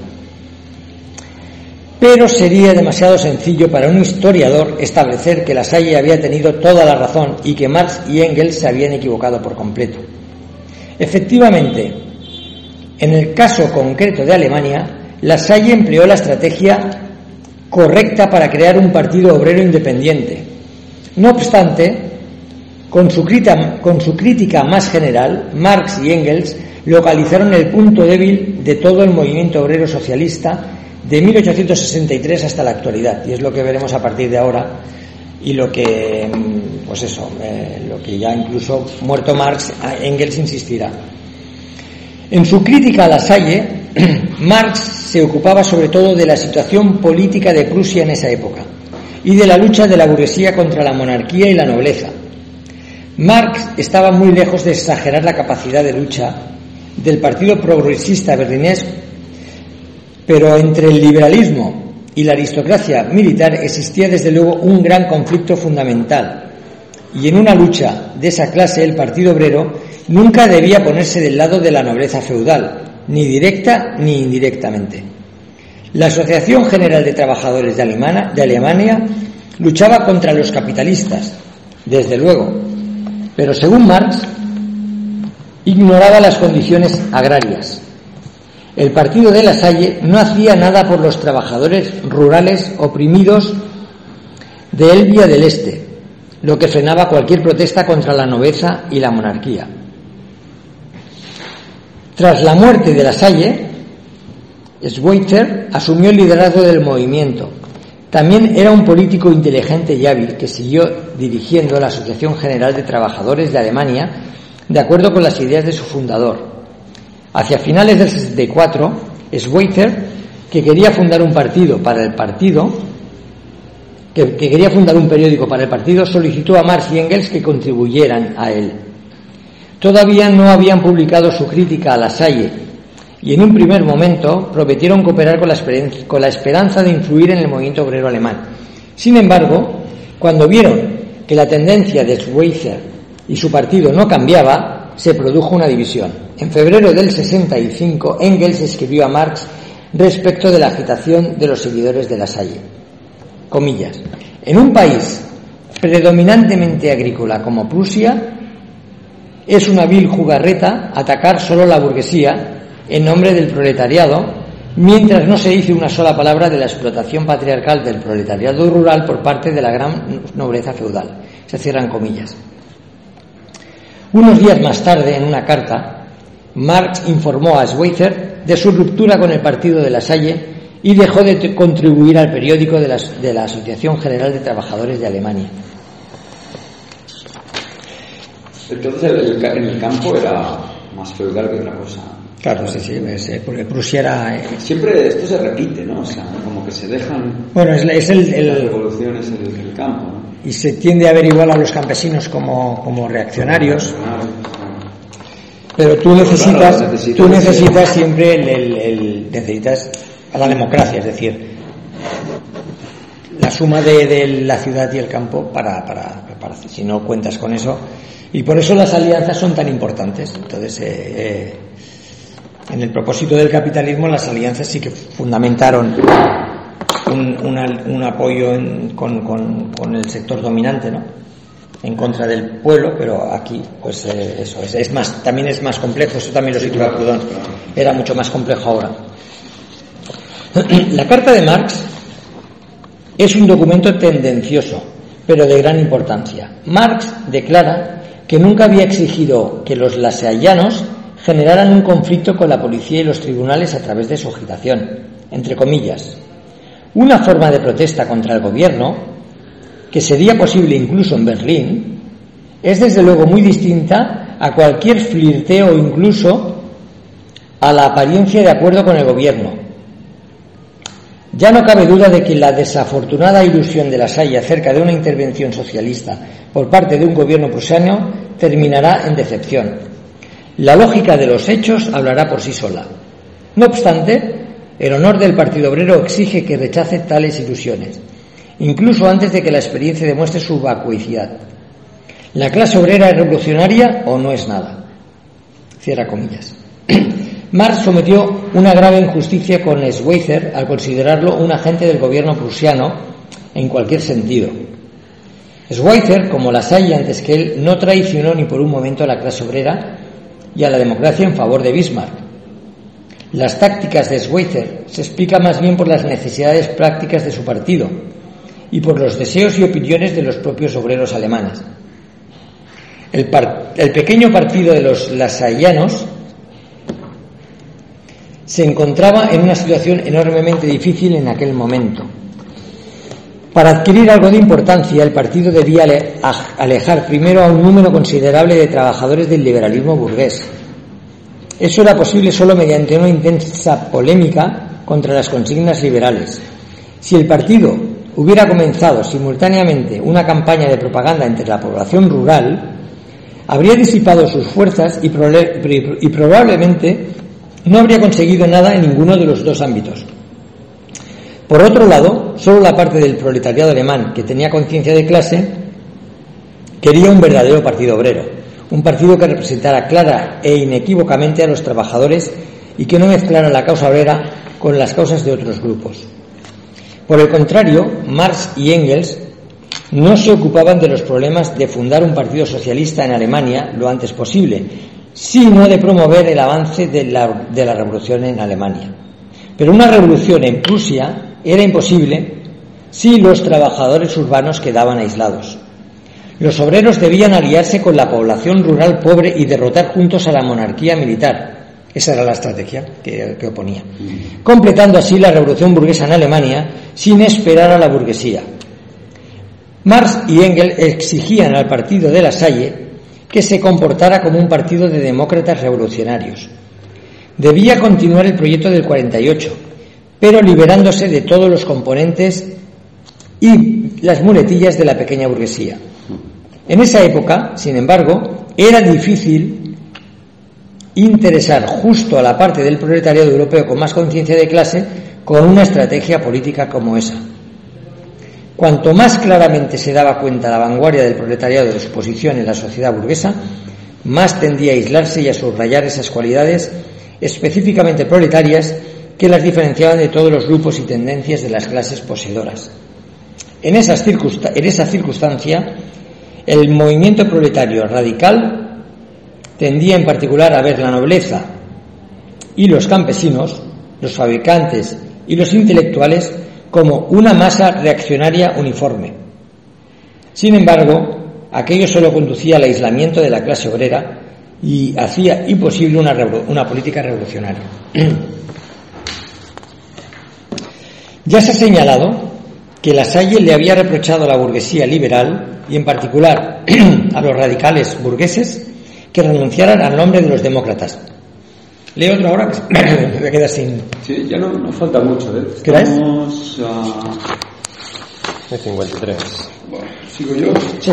Pero sería demasiado sencillo para un historiador establecer que la Salle había tenido toda la razón y que Marx y Engels se habían equivocado por completo. Efectivamente, en el caso concreto de Alemania, la Salle empleó la estrategia correcta para crear un partido obrero independiente. No obstante, con su, crítica, con su crítica más general, Marx y Engels localizaron el punto débil de todo el movimiento obrero socialista de 1863 hasta la actualidad, y es lo que veremos a partir de ahora, y lo que, mm, pues eso, eh, lo que ya incluso muerto Marx, Engels insistirá. En su crítica a la Salle, Marx se ocupaba sobre todo de la situación política de Prusia en esa época y de la lucha de la burguesía contra la monarquía y la nobleza. Marx estaba muy lejos de exagerar la capacidad de lucha del Partido Progresista Berlinés pero entre el liberalismo y la aristocracia militar existía desde luego un gran conflicto fundamental. Y en una lucha de esa clase el Partido Obrero nunca debía ponerse del lado de la nobleza feudal, ni directa ni indirectamente. La Asociación General de Trabajadores de Alemania, luchaba contra los capitalistas, desde luego, pero según Marx, ignoraba las condiciones agrarias, el partido de la Salle no hacía nada por los trabajadores rurales oprimidos de Elvia del Este, lo que frenaba cualquier protesta contra la nobleza y la monarquía. Tras la muerte de la Salle, Schweitzer asumió el liderazgo del movimiento. También era un político inteligente y hábil que siguió dirigiendo la Asociación General de Trabajadores de Alemania de acuerdo con las ideas de su fundador, Hacia finales del 64, Schweitzer, que quería fundar un partido para el partido, que, quería fundar un periódico para el partido, solicitó a Marx y Engels que contribuyeran a él. Todavía no habían publicado su crítica a la Salle y en un primer momento prometieron cooperar con la, con la esperanza de influir en el movimiento obrero alemán. Sin embargo, cuando vieron que la tendencia de Schweitzer y su partido no cambiaba, se produjo una división. En febrero del 65, Engels escribió a Marx respecto de la agitación de los seguidores de la Salle. Comillas. En un país predominantemente agrícola como Prusia, es una vil jugarreta atacar solo la burguesía en nombre del proletariado, mientras no se dice una sola palabra de la explotación patriarcal del proletariado rural por parte de la gran nobleza feudal. Se cierran comillas. Unos días más tarde, en una carta, Marx informó a Schweitzer de su ruptura con el partido de la Salle y dejó de contribuir al periódico de la, de la Asociación General de Trabajadores de Alemania. Entonces el, en el campo era más feudal que otra cosa. Claro, sí, sí, eh, porque Prusia era... Eh, Siempre esto se repite, ¿no? O sea, como que se dejan... Bueno, es, es el, el... Las revoluciones en el campo, ¿no? Y se tiende a ver igual a los campesinos como, como reaccionarios. Pero tú necesitas, tú necesitas siempre el, necesitas a la democracia, es decir, la suma de, la ciudad y el campo para, para, para, si no cuentas con eso. Y por eso las alianzas son tan importantes. Entonces, eh, eh, en el propósito del capitalismo, las alianzas sí que fundamentaron un, apoyo con, el sector dominante, ¿no? En contra del pueblo, pero aquí, pues eh, eso es, más, también es más complejo. Eso también lo sitúa Proudhon. Era mucho más complejo ahora. La carta de Marx es un documento tendencioso, pero de gran importancia. Marx declara que nunca había exigido que los laseallanos generaran un conflicto con la policía y los tribunales a través de su agitación, entre comillas, una forma de protesta contra el gobierno, que sería posible incluso en Berlín, es desde luego muy distinta a cualquier flirteo incluso a la apariencia de acuerdo con el gobierno. Ya no cabe duda de que la desafortunada ilusión de la Salle acerca de una intervención socialista por parte de un gobierno prusiano terminará en decepción. La lógica de los hechos hablará por sí sola. No obstante, El honor del Partido Obrero exige que rechace tales ilusiones, incluso antes de que la experiencia demuestre su vacuidad. La clase obrera es revolucionaria o no es nada. Cierra comillas. Marx sometió una grave injusticia con Schweitzer al considerarlo un agente del gobierno prusiano en cualquier sentido. Schweitzer, como la Salle antes que él, no traicionó ni por un momento a la clase obrera y a la democracia en favor de Bismarck. Las tácticas de Schweitzer se explican más bien por las necesidades prácticas de su partido y por los deseos y opiniones de los propios obreros alemanes. El, pequeño partido de los lasallanos se encontraba en una situación enormemente difícil en aquel momento. Para adquirir algo de importancia, el partido debía alejar primero a un número considerable de trabajadores del liberalismo burgués. Eso era posible solo mediante una intensa polémica contra las consignas liberales. Si el partido hubiera comenzado simultáneamente una campaña de propaganda entre la población rural, habría disipado sus fuerzas y, y probablemente no habría conseguido nada en ninguno de los dos ámbitos. Por otro lado, solo la parte del proletariado alemán que tenía conciencia de clase quería un verdadero partido obrero, un partido que representara clara e inequívocamente a los trabajadores y que no mezclara la causa obrera con las causas de otros grupos. Por el contrario, Marx y Engels no se ocupaban de los problemas de fundar un partido socialista en Alemania lo antes posible, sino de promover el avance de la, revolución en Alemania. Pero una revolución en Prusia era imposible si los trabajadores urbanos quedaban aislados. Los obreros debían aliarse con la población rural pobre y derrotar juntos a la monarquía militar. Esa era la estrategia que, que, oponía. Completando así la revolución burguesa en Alemania sin esperar a la burguesía. Marx y Engels exigían al partido de la Salle que se comportara como un partido de demócratas revolucionarios. Debía continuar el proyecto del 48, pero liberándose de todos los componentes y las muletillas de la pequeña burguesía. En esa época, sin embargo, era difícil interesar justo a la parte del proletariado europeo con más conciencia de clase con una estrategia política como esa. Cuanto más claramente se daba cuenta la vanguardia del proletariado de su posición en la sociedad burguesa, más tendía a aislarse y a subrayar esas cualidades específicamente proletarias que las diferenciaban de todos los grupos y tendencias de las clases poseedoras. En, esas en esa circunstancia, el movimiento proletario radical tendía en particular a ver la nobleza y los campesinos, los fabricantes y los intelectuales como una masa reaccionaria uniforme. Sin embargo, aquello solo conducía al aislamiento de la clase obrera y hacía imposible una, una política revolucionaria. ya se ha señalado que la Salle le había reprochado a la burguesía liberal y en particular a los radicales burgueses que renunciaran al nombre de los demócratas, Leo otra hora que me queda sin. Sí, ya no nos falta mucho, ¿eh? ¿Qué a. 53. Bueno, ¿sigo yo? Sí.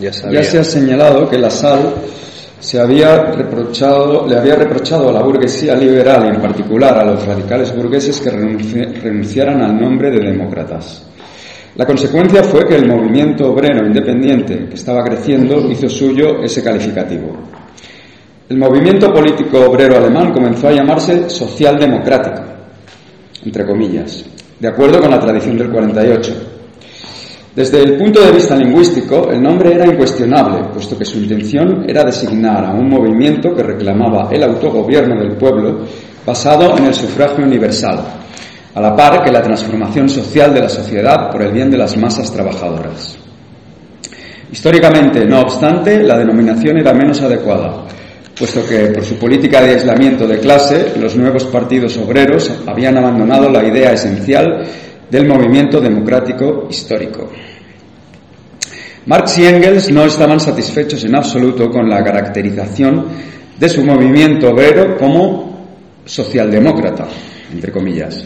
Ya, ya, se ha señalado que la sal se había reprochado, le había reprochado a la burguesía liberal y en particular a los radicales burgueses que renunciaran al nombre de demócratas. La consecuencia fue que el movimiento obrero independiente que estaba creciendo hizo suyo ese calificativo. El movimiento político obrero alemán comenzó a llamarse socialdemocrático, entre comillas, de acuerdo con la tradición del 48. Desde el punto de vista lingüístico, el nombre era incuestionable, puesto que su intención era designar a un movimiento que reclamaba el autogobierno del pueblo basado en el sufragio universal, a la par que la transformación social de la sociedad por el bien de las masas trabajadoras. Históricamente, no obstante, la denominación era menos adecuada, puesto que por su política de aislamiento de clase, los nuevos partidos obreros habían abandonado la idea esencial del movimiento democrático histórico. Marx y Engels no estaban satisfechos en absoluto con la caracterización de su movimiento obrero como socialdemócrata, entre comillas.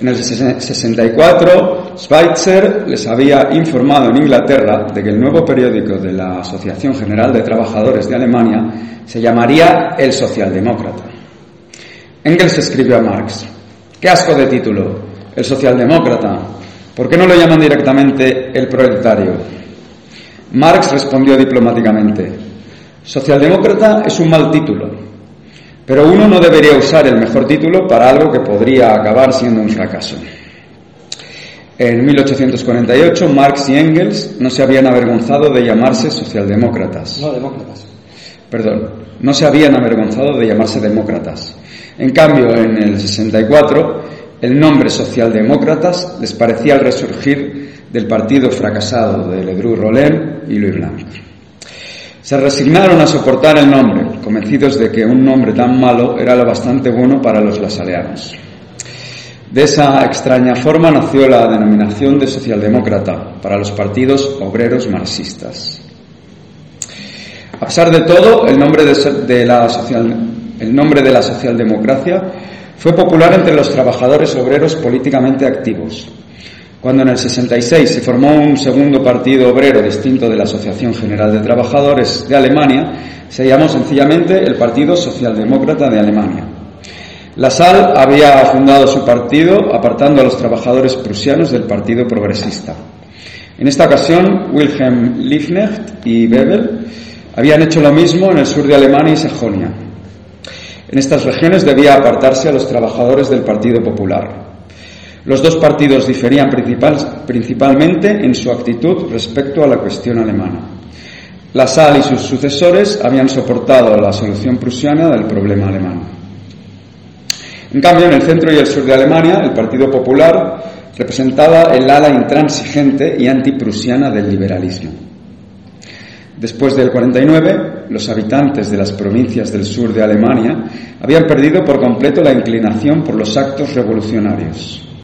En el 64, Schweitzer les había informado en Inglaterra de que el nuevo periódico de la Asociación General de Trabajadores de Alemania se llamaría El Socialdemócrata. Engels escribió a Marx, qué asco de título, El Socialdemócrata, ¿por qué no lo llaman directamente El Proletario? Marx respondió diplomáticamente, Socialdemócrata es un mal título, pero uno no debería usar el mejor título para algo que podría acabar siendo un fracaso. En 1848, Marx y Engels no se habían avergonzado de llamarse socialdemócratas. No, demócratas. Perdón, no se habían avergonzado de llamarse demócratas. En cambio, en el 64, el nombre socialdemócratas les parecía el resurgir del partido fracasado de Ledru Rollin y Louis Blanc. Se resignaron a soportar el nombre, convencidos de que un nombre tan malo era lo bastante bueno para los lasaleanos. De esa extraña forma nació la denominación de socialdemócrata para los partidos obreros marxistas. A pesar de todo, el nombre de, la, el nombre de la socialdemocracia fue popular entre los trabajadores obreros políticamente activos. Cuando en el 66 se formó un segundo partido obrero distinto de la Asociación General de Trabajadores de Alemania, se llamó sencillamente el Partido Socialdemócrata de Alemania. La Salle había fundado su partido apartando a los trabajadores prusianos del Partido Progresista. En esta ocasión, Wilhelm Liebknecht y Bebel habían hecho lo mismo en el sur de Alemania y Sajonia. En estas regiones debía apartarse a los trabajadores del Partido Popular. Los dos partidos diferían principalmente en su actitud respecto a la cuestión alemana. La Salle y sus sucesores habían soportado la solución prusiana del problema alemán. En cambio, en el centro y el sur de Alemania, el Partido Popular representaba el ala intransigente y antiprusiana del liberalismo. Después del 49, los habitantes de las provincias del sur de Alemania habían perdido por completo la inclinación por los actos revolucionarios.